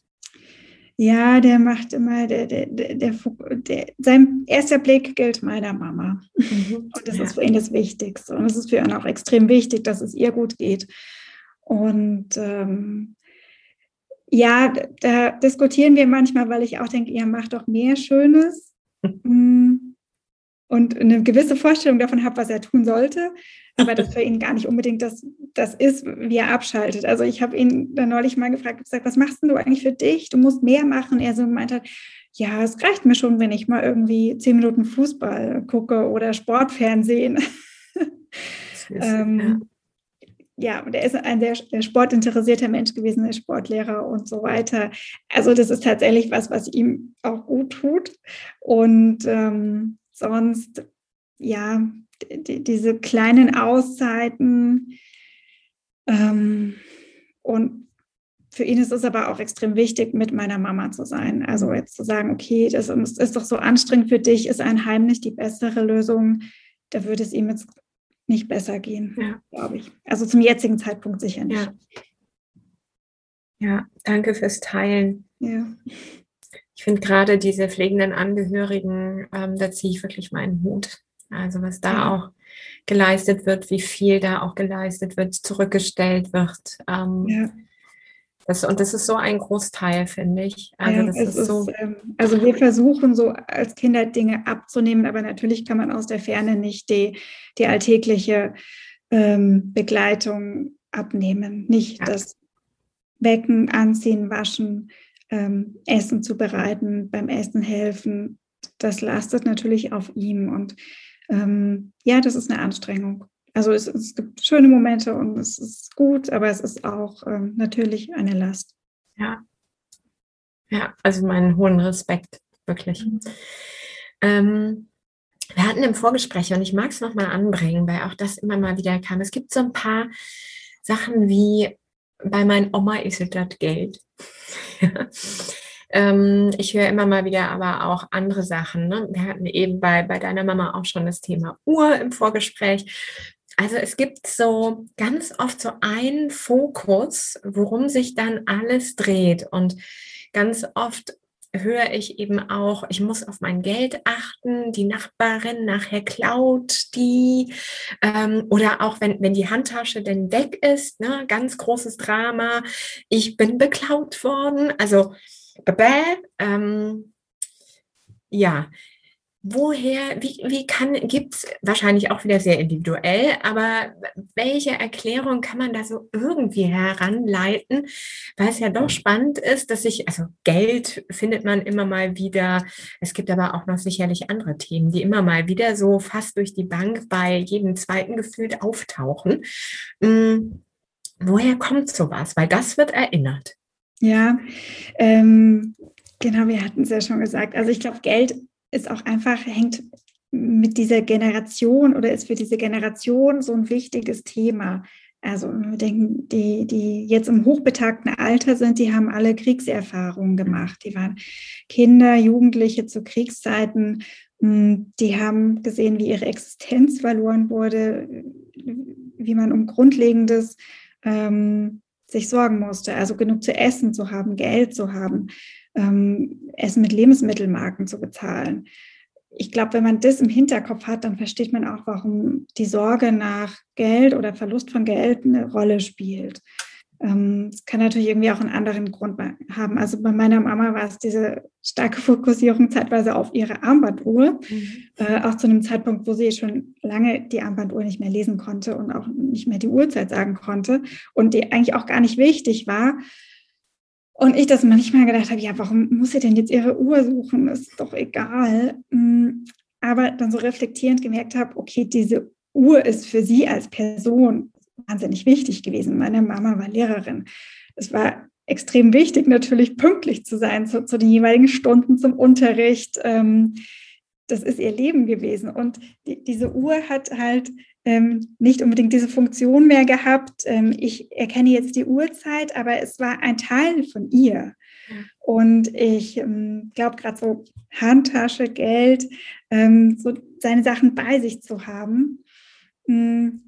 Ja, der macht immer, der, der, der, der sein erster Blick gilt meiner Mama. Mhm, und das ja. ist für ihn das Wichtigste. Und es ist für ihn auch extrem wichtig, dass es ihr gut geht. Und ähm, ja, da diskutieren wir manchmal, weil ich auch denke, ihr macht doch mehr Schönes. Mm. Und eine gewisse Vorstellung davon habe, was er tun sollte, aber das für ihn gar nicht unbedingt das, das ist, wie er abschaltet. Also ich habe ihn dann neulich mal gefragt, gesagt, was machst denn du eigentlich für dich? Du musst mehr machen. Er so gemeint hat, ja, es reicht mir schon, wenn ich mal irgendwie zehn Minuten Fußball gucke oder Sportfernsehen. ähm, ja, und er ist ein sehr sportinteressierter Mensch gewesen, der Sportlehrer und so weiter. Also das ist tatsächlich was, was ihm auch gut tut. Und ähm, sonst, ja, die, diese kleinen Auszeiten ähm, und für ihn ist es aber auch extrem wichtig, mit meiner Mama zu sein. Also jetzt zu sagen, okay, das ist doch so anstrengend für dich, ist ein Heim nicht die bessere Lösung. Da würde es ihm jetzt nicht besser gehen, ja. glaube ich. Also zum jetzigen Zeitpunkt sicher nicht. Ja, ja danke fürs Teilen. Ja. Ich finde gerade diese pflegenden Angehörigen, ähm, da ziehe ich wirklich meinen Hut. Also was da ja. auch geleistet wird, wie viel da auch geleistet wird, zurückgestellt wird. Ähm, ja. Das, und das ist so ein Großteil, finde ich. Also, ja, das ist, ist so. Ähm, also wir versuchen so als Kinder Dinge abzunehmen, aber natürlich kann man aus der Ferne nicht die, die alltägliche ähm, Begleitung abnehmen. Nicht ja. das Wecken, Anziehen, Waschen, ähm, Essen zubereiten, beim Essen helfen. Das lastet natürlich auf ihm. Und ähm, ja, das ist eine Anstrengung. Also es, es, gibt schöne Momente und es ist gut, aber es ist auch ähm, natürlich eine Last. Ja. Ja, also meinen hohen Respekt, wirklich. Mhm. Ähm, wir hatten im Vorgespräch, und ich mag es nochmal anbringen, weil auch das immer mal wieder kam. Es gibt so ein paar Sachen wie bei meiner Oma ist es das Geld. [laughs] ähm, ich höre immer mal wieder aber auch andere Sachen. Ne? Wir hatten eben bei, bei deiner Mama auch schon das Thema Uhr im Vorgespräch. Also es gibt so ganz oft so einen Fokus, worum sich dann alles dreht. Und ganz oft höre ich eben auch, ich muss auf mein Geld achten, die Nachbarin nachher klaut die. Ähm, oder auch wenn, wenn die Handtasche denn weg ist, ne, ganz großes Drama, ich bin beklaut worden. Also, ähm, ja, woher, wie, wie kann, gibt es wahrscheinlich auch wieder sehr individuell, aber welche Erklärung kann man da so irgendwie heranleiten, weil es ja doch spannend ist, dass sich, also Geld findet man immer mal wieder, es gibt aber auch noch sicherlich andere Themen, die immer mal wieder so fast durch die Bank bei jedem zweiten gefühlt auftauchen. Hm, woher kommt sowas? Weil das wird erinnert. Ja, ähm, genau, wir hatten es ja schon gesagt. Also ich glaube, Geld ist auch einfach, hängt mit dieser Generation oder ist für diese Generation so ein wichtiges Thema. Also wir denken, die, die jetzt im hochbetagten Alter sind, die haben alle Kriegserfahrungen gemacht. Die waren Kinder, Jugendliche zu Kriegszeiten. Hm, die haben gesehen, wie ihre Existenz verloren wurde, wie man um Grundlegendes ähm, sich sorgen musste. Also genug zu essen zu haben, Geld zu haben ähm, Essen mit Lebensmittelmarken zu bezahlen. Ich glaube, wenn man das im Hinterkopf hat, dann versteht man auch, warum die Sorge nach Geld oder Verlust von Geld eine Rolle spielt. Ähm, es kann natürlich irgendwie auch einen anderen Grund haben. Also bei meiner Mama war es diese starke Fokussierung zeitweise auf ihre Armbanduhr, mhm. äh, auch zu einem Zeitpunkt, wo sie schon lange die Armbanduhr nicht mehr lesen konnte und auch nicht mehr die Uhrzeit sagen konnte und die eigentlich auch gar nicht wichtig war. Und ich das manchmal gedacht habe, ja, warum muss sie denn jetzt ihre Uhr suchen? Ist doch egal. Mm, aber dann so reflektierend gemerkt habe, okay, diese Uhr ist für sie als Person wahnsinnig wichtig gewesen. Meine Mama war Lehrerin. Es war extrem wichtig, natürlich pünktlich zu sein zu, zu den jeweiligen Stunden zum Unterricht. Ähm, das ist ihr Leben gewesen. Und die, diese Uhr hat halt ähm, nicht unbedingt diese Funktion mehr gehabt. Ähm, ich erkenne jetzt die Uhrzeit, aber es war ein Teil von ihr. Und ich glaube, gerade so Handtasche, Geld, so seine Sachen bei sich zu haben, ähm,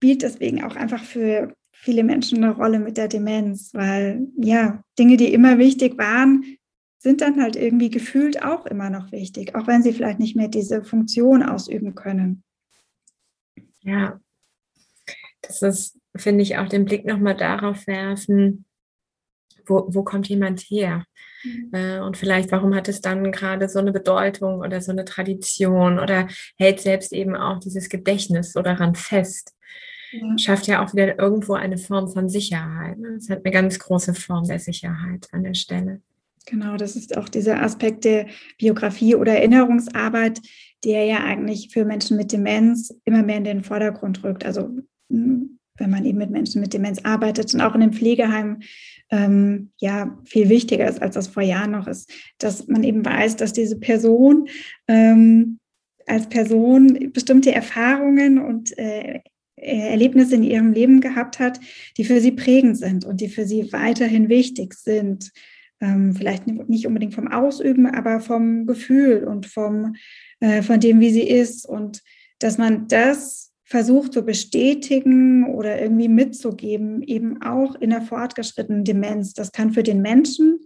spielt deswegen auch einfach für viele Menschen eine Rolle mit der Demenz, weil ja, Dinge, die immer wichtig waren, sind dann halt irgendwie gefühlt auch immer noch wichtig, auch wenn sie vielleicht nicht mehr diese Funktion ausüben können. Ja, das ist finde ich, auch den Blick nochmal darauf werfen, wo, wo kommt jemand her? Mhm. Äh, und vielleicht, warum hat es dann gerade so eine Bedeutung oder so eine Tradition oder hält selbst eben auch dieses Gedächtnis so daran fest? Ja. Schafft ja auch wieder irgendwo eine Form von Sicherheit. Ne? Es hat eine ganz große Form der Sicherheit an der Stelle. Genau, das ist auch dieser Aspekt der Biografie oder Erinnerungsarbeit, der ja eigentlich für Menschen mit Demenz immer mehr in den Vordergrund rückt. Also hm, wenn man eben mit Menschen mit Demenz arbeitet und auch in den Pflegeheimen ähm, ja viel wichtiger ist, als das vor Jahren noch ist, dass man eben weiß, dass diese Person ähm, als Person bestimmte Erfahrungen und äh, Erlebnisse in ihrem Leben gehabt hat, die für sie prägend sind und die für sie weiterhin wichtig sind. Ähm, vielleicht nicht unbedingt vom Ausüben, aber vom Gefühl und vom, äh, von dem, wie sie ist. Und dass man das versucht zu bestätigen oder irgendwie mitzugeben, eben auch in der fortgeschrittenen Demenz. Das kann für den Menschen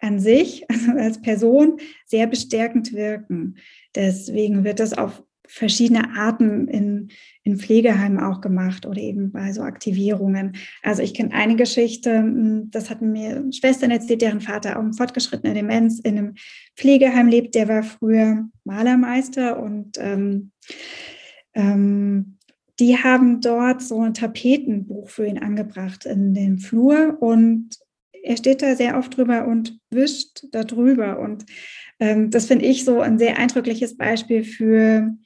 an sich, [laughs] also als Person, sehr bestärkend wirken. Deswegen wird das auf verschiedene Arten in, in Pflegeheimen auch gemacht oder eben bei so Aktivierungen. Also ich kenne eine Geschichte, hm, das hatten mir Schwestern erzählt, deren Vater auch in fortgeschrittener Demenz in einem Pflegeheim lebt. Der war früher Malermeister und ähm, ähm, die haben dort so ein Tapetenbuch für ihn angebracht in den Flur und er steht da sehr oft drüber und wischt da drüber. Und ähm, das finde ich so ein sehr eindrückliches Beispiel für,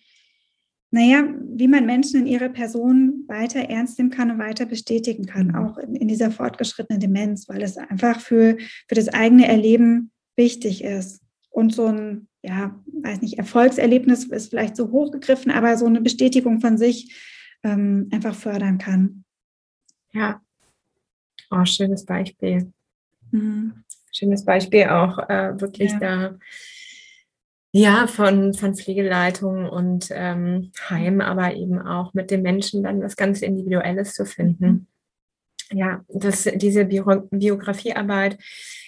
naja, wie man Menschen in ihrer Person weiter ernst nehmen kann und weiter bestätigen kann, mhm. auch in, in dieser fortgeschrittenen Demenz, weil es einfach für, für das eigene Erleben wichtig ist. Und so ein ja, weiß nicht, Erfolgserlebnis ist vielleicht so hochgegriffen, aber so eine Bestätigung von sich ähm, einfach fördern kann. Ja. Oh, schönes Beispiel. Mhm. Schönes Beispiel auch äh, wirklich ja. da. Ja, von, von Pflegeleitung und ähm, Heim, aber eben auch mit den Menschen dann was ganz Individuelles zu finden. Mhm. Ja, das, diese Bio Biografiearbeit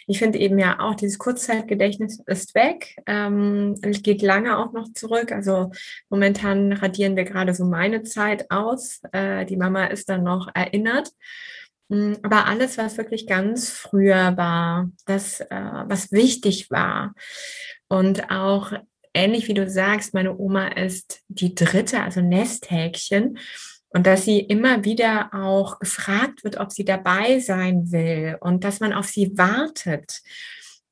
ich finde eben ja auch, dieses Kurzzeitgedächtnis ist weg, ähm, geht lange auch noch zurück. Also momentan radieren wir gerade so meine Zeit aus. Äh, die Mama ist dann noch erinnert. Mm, aber alles, was wirklich ganz früher war, das, äh, was wichtig war und auch ähnlich wie du sagst, meine Oma ist die dritte, also Nesthäkchen. Und dass sie immer wieder auch gefragt wird, ob sie dabei sein will und dass man auf sie wartet.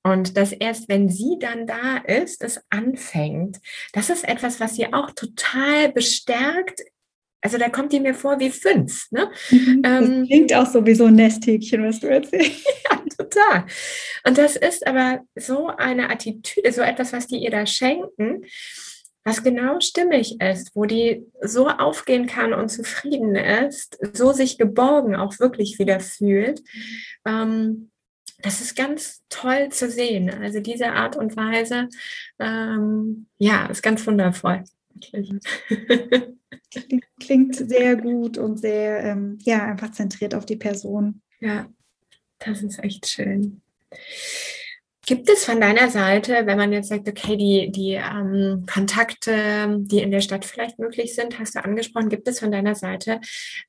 Und dass erst, wenn sie dann da ist, es anfängt. Das ist etwas, was sie auch total bestärkt. Also da kommt die mir vor wie fünf. Ne? Mhm, das ähm, klingt auch so wie so ein Nesthäkchen, was du erzählst. [laughs] ja, total. Und das ist aber so eine Attitüde, so etwas, was die ihr da schenken, was genau stimmig ist, wo die so aufgehen kann und zufrieden ist, so sich geborgen auch wirklich wieder fühlt. Ähm, das ist ganz toll zu sehen. Also diese Art und Weise, ähm, ja, ist ganz wundervoll. [laughs] Klingt sehr gut und sehr, ähm, ja, einfach zentriert auf die Person. Ja, das ist echt schön. Gibt es von deiner Seite, wenn man jetzt sagt, okay, die, die ähm, Kontakte, die in der Stadt vielleicht möglich sind, hast du angesprochen, gibt es von deiner Seite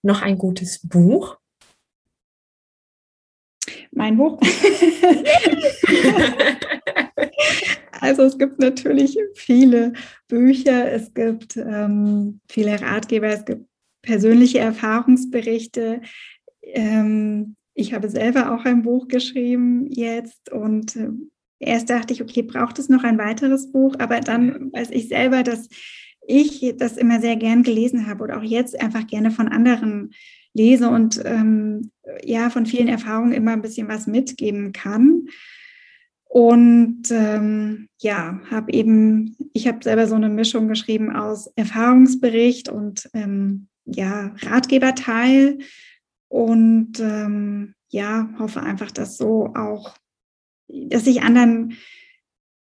noch ein gutes Buch? Mein Buch? [laughs] [laughs] also es gibt natürlich viele Bücher, es gibt ähm, viele Ratgeber, es gibt persönliche Erfahrungsberichte. Ähm, ich habe selber auch ein Buch geschrieben jetzt und äh, erst dachte ich, okay, braucht es noch ein weiteres Buch? Aber dann weiß ich selber, dass ich das immer sehr gern gelesen habe oder auch jetzt einfach gerne von anderen lese und ähm, ja, von vielen Erfahrungen immer ein bisschen was mitgeben kann. Und ähm, ja, habe eben, ich habe selber so eine Mischung geschrieben aus Erfahrungsbericht und ähm, ja, Ratgeberteil. Und ähm, ja, hoffe einfach, dass so auch, dass ich anderen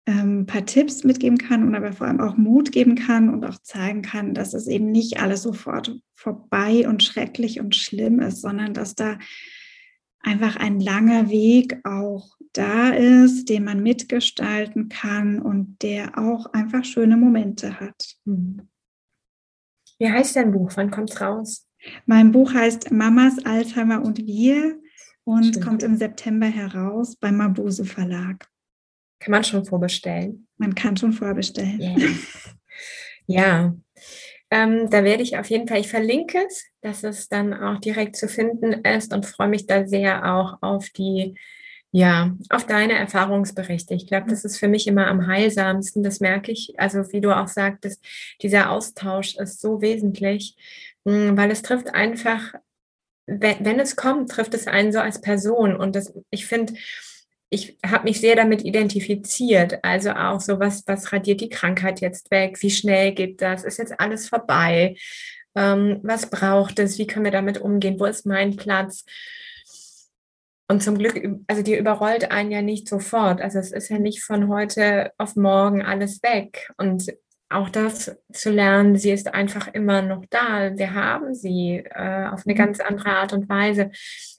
ähm, ein paar Tipps mitgeben kann und aber vor allem auch Mut geben kann und auch zeigen kann, dass es eben nicht alles sofort vorbei und schrecklich und schlimm ist, sondern dass da einfach ein langer Weg auch da ist, den man mitgestalten kann und der auch einfach schöne Momente hat. Mhm. Wie heißt dein Buch? Wann kommt es raus? Mein Buch heißt Mamas, Alzheimer und wir und Schön. kommt im September heraus beim Mabuse Verlag. Kann man schon vorbestellen? Man kann schon vorbestellen. Yeah. [laughs] ja, ähm, da werde ich auf jeden Fall, ich verlinke es, dass es dann auch direkt zu finden ist und freue mich da sehr auch auf die, ja, auf deine Erfahrungsberichte. Ich glaube, das ist für mich immer am heilsamsten. Das merke ich. Also, wie du auch sagtest, dieser Austausch ist so wesentlich, hm, weil es trifft einfach, wenn, es kommt, trifft es einen so als Person. Und das, ich finde, ich habe mich sehr damit identifiziert. Also auch so, was, was radiert die Krankheit jetzt weg? Wie schnell geht das? Ist jetzt alles vorbei? Ähm, was braucht es? Wie können wir damit umgehen? Wo ist mein Platz? Und zum Glück, also die überrollt einen ja nicht sofort. Also es ist ja nicht von heute auf morgen alles weg. Und auch das zu lernen, sie ist einfach immer noch da. Wir haben sie äh, auf eine mhm. ganz andere Art und Weise.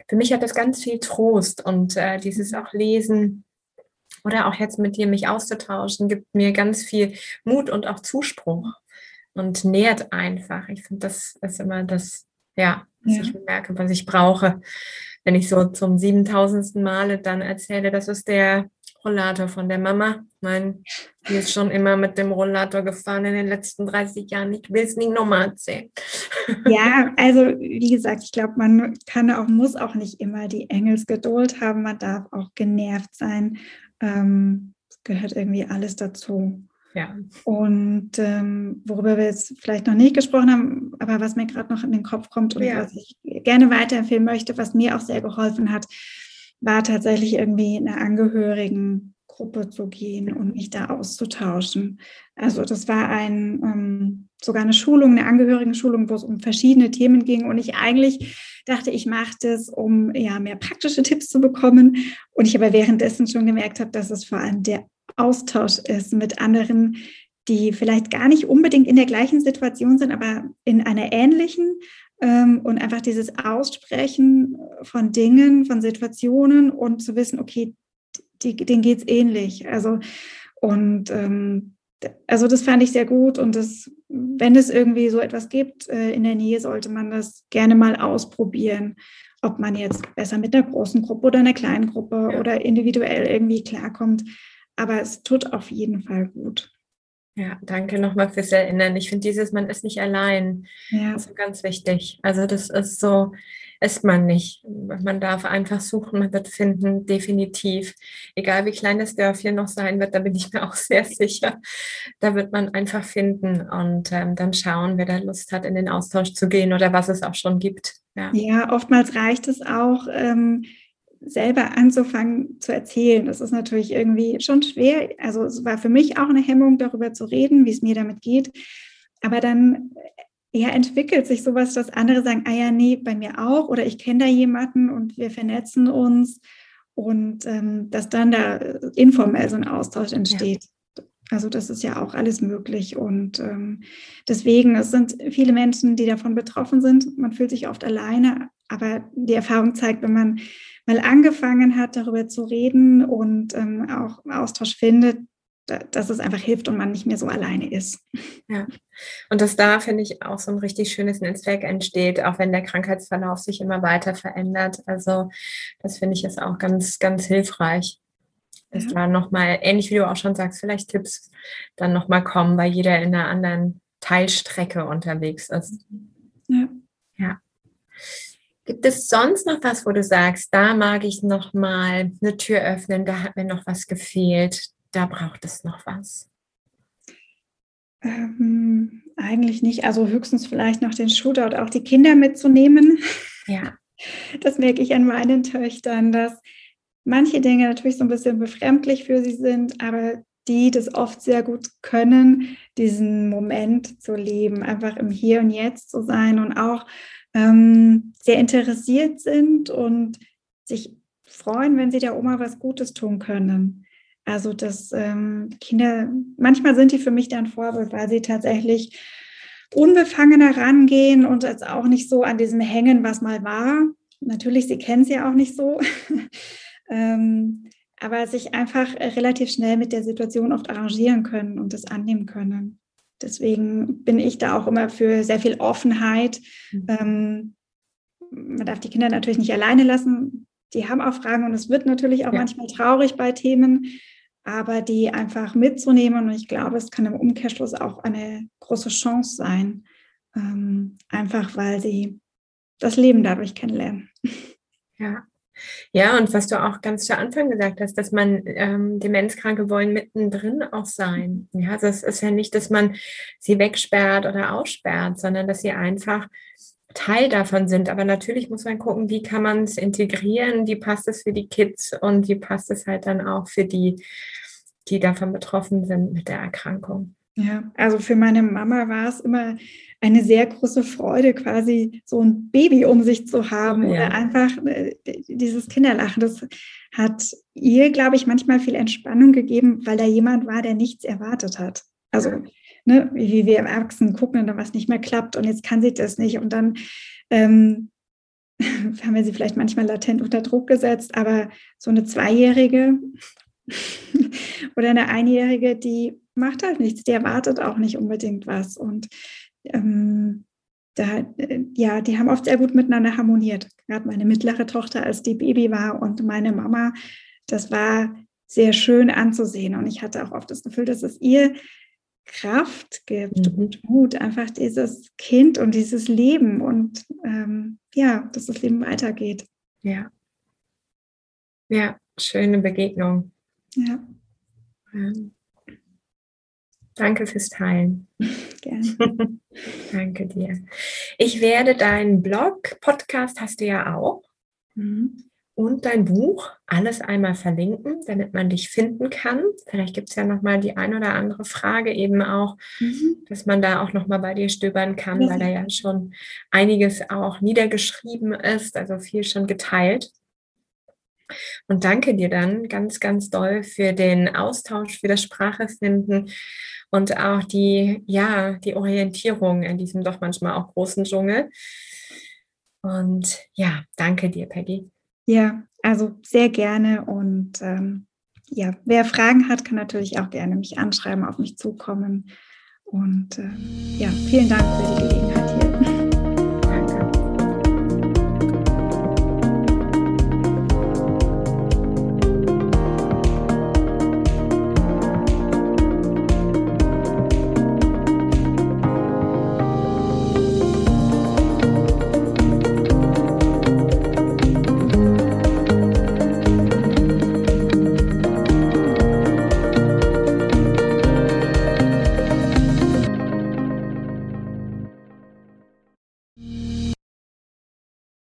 Für mich hat das ganz viel Trost und äh, dieses auch Lesen oder auch jetzt mit dir mich auszutauschen, gibt mir ganz viel Mut und auch Zuspruch und nährt einfach. Ich finde, das ist immer das, ja, was ja. ich merke, was ich brauche. Wenn ich so zum siebentausendsten Male dann erzähle, das ist der Rollator von der Mama. Mein, die ist schon immer mit dem Rollator gefahren in den letzten 30 Jahren. Ich will es nicht nochmal erzählen. Ja, [laughs] also wie gesagt, ich glaube, man kann auch, muss auch nicht immer die Engelsgeduld haben. Man darf auch genervt sein. Ähm, gehört irgendwie alles dazu. Ja. Und ähm, worüber wir jetzt vielleicht noch nicht gesprochen haben, aber was mir gerade noch in den Kopf kommt und ja. was ich gerne weiterempfehlen möchte, was mir auch sehr geholfen hat, war tatsächlich irgendwie eine Angehörigengruppe zu gehen und mich da auszutauschen. Also das war ein ähm, sogar eine Schulung, eine Angehörigenschulung, wo es um verschiedene Themen ging und ich eigentlich dachte, ich mache das, um ja mehr praktische Tipps zu bekommen und ich aber währenddessen schon gemerkt habe, dass es vor allem der Austausch ist mit anderen, die vielleicht gar nicht unbedingt in der gleichen Situation sind, aber in einer ähnlichen ähm, und einfach dieses Aussprechen von Dingen, von Situationen und zu wissen, okay, die, denen geht es ähnlich. Also, und ähm, also das fand ich sehr gut und das, wenn es irgendwie so etwas gibt äh, in der Nähe, sollte man das gerne mal ausprobieren, ob man jetzt besser mit einer großen Gruppe oder einer kleinen Gruppe ja. oder individuell irgendwie klarkommt. Aber es tut auf jeden Fall gut. Ja, danke nochmal fürs Erinnern. Ich finde dieses, man ist nicht allein. Ja. Das ist ganz wichtig. Also das ist so, ist man nicht. Man darf einfach suchen, man wird finden, definitiv. Egal wie klein das Dörfchen noch sein wird, da bin ich [laughs] mir auch sehr sicher. Da wird man einfach finden und ähm, dann schauen, wer da Lust hat, in den Austausch zu gehen oder was es auch schon gibt. Ja, ja oftmals reicht es auch. Ähm, selber anzufangen zu erzählen. Das ist natürlich irgendwie schon schwer. Also es war für mich auch eine Hemmung, darüber zu reden, wie es mir damit geht. Aber dann ja, entwickelt sich sowas, dass andere sagen, ah ja, nee, bei mir auch oder ich kenne da jemanden und wir vernetzen uns und ähm, dass dann da informell so ein Austausch entsteht. Ja. Also das ist ja auch alles möglich und ähm, deswegen, es sind viele Menschen, die davon betroffen sind. Man fühlt sich oft alleine, aber die Erfahrung zeigt, wenn man mal angefangen hat, darüber zu reden und ähm, auch Austausch findet, dass es einfach hilft und man nicht mehr so alleine ist. Ja, und dass da, finde ich, auch so ein richtig schönes Netzwerk entsteht, auch wenn der Krankheitsverlauf sich immer weiter verändert. Also das finde ich ist auch ganz, ganz hilfreich. Dass ja. da nochmal, ähnlich wie du auch schon sagst, vielleicht Tipps dann nochmal kommen, weil jeder in einer anderen Teilstrecke unterwegs ist. Ja. Ja. Gibt es sonst noch was, wo du sagst, da mag ich noch mal eine Tür öffnen, da hat mir noch was gefehlt, da braucht es noch was? Ähm, eigentlich nicht. Also höchstens vielleicht noch den Shootout, auch die Kinder mitzunehmen. Ja. [laughs] Das merke ich an meinen Töchtern, dass manche Dinge natürlich so ein bisschen befremdlich für sie sind, aber die das oft sehr gut können, diesen Moment zu leben, einfach im Hier und Jetzt zu sein und auch ähm, sehr interessiert sind und sich freuen, wenn sie der Oma was Gutes tun können. Also dass ähm, Kinder, manchmal sind die für mich dann Vorbild, weil sie tatsächlich unbefangener rangehen und jetzt auch nicht so an diesem hängen, was mal war. Natürlich, sie kennen es ja auch nicht so. [laughs] ähm, aber sich einfach relativ schnell mit der Situation oft arrangieren können und das annehmen können. Deswegen bin ich da auch immer für sehr viel Offenheit. Mhm. Ähm, man darf die Kinder natürlich nicht alleine lassen. Die haben auch Fragen und es wird natürlich auch ja. manchmal traurig bei Themen, aber die einfach mitzunehmen. Und ich glaube, es kann im Umkehrschluss auch eine große Chance sein, ähm, einfach weil sie das Leben dadurch kennenlernen. Ja. Ja, und was du auch ganz zu Anfang gesagt hast, dass man ähm, Demenzkranke wollen mittendrin auch sein. Ja, also es ist ja nicht, dass man sie wegsperrt oder aussperrt, sondern dass sie einfach Teil davon sind. Aber natürlich muss man gucken, wie kann man es integrieren, wie passt es für die Kids und wie passt es halt dann auch für die, die davon betroffen sind mit der Erkrankung. Ja, also für meine Mama war es immer eine sehr große Freude, quasi so ein Baby um sich zu haben ja. oder einfach äh, dieses Kinderlachen. Das hat ihr, glaube ich, manchmal viel Entspannung gegeben, weil da jemand war, der nichts erwartet hat. Also, ne, wie wir im Erwachsenen gucken und dann was nicht mehr klappt und jetzt kann sie das nicht und dann ähm, [laughs] haben wir sie vielleicht manchmal latent unter Druck gesetzt, aber so eine Zweijährige [laughs] oder eine Einjährige, die macht halt nichts, die erwartet auch nicht unbedingt was. Und ähm, da, äh, ja, die haben oft sehr gut miteinander harmoniert. Gerade meine mittlere Tochter, als die Baby war und meine Mama, das war sehr schön anzusehen. Und ich hatte auch oft das Gefühl, dass es ihr Kraft gibt mhm. und Mut, einfach dieses Kind und dieses Leben und ähm, ja, dass das Leben weitergeht. Ja. Ja, schöne Begegnung. Ja. Ähm. Danke fürs Teilen. [laughs] [laughs] Gerne. Danke dir. Ich werde deinen Blog, Podcast hast du ja auch, mhm. und dein Buch alles einmal verlinken, damit man dich finden kann. Vielleicht gibt es ja nochmal die ein oder andere Frage eben auch, mhm. dass man da auch nochmal bei dir stöbern kann, ja. weil da ja schon einiges auch niedergeschrieben ist, also viel schon geteilt. Und danke dir dann ganz, ganz doll für den Austausch, für das Sprachefinden und auch die, ja, die Orientierung in diesem doch manchmal auch großen Dschungel. Und ja, danke dir, Peggy. Ja, also sehr gerne. Und ähm, ja, wer Fragen hat, kann natürlich auch gerne mich anschreiben, auf mich zukommen. Und äh, ja, vielen Dank für die Gelegenheit hier. [laughs]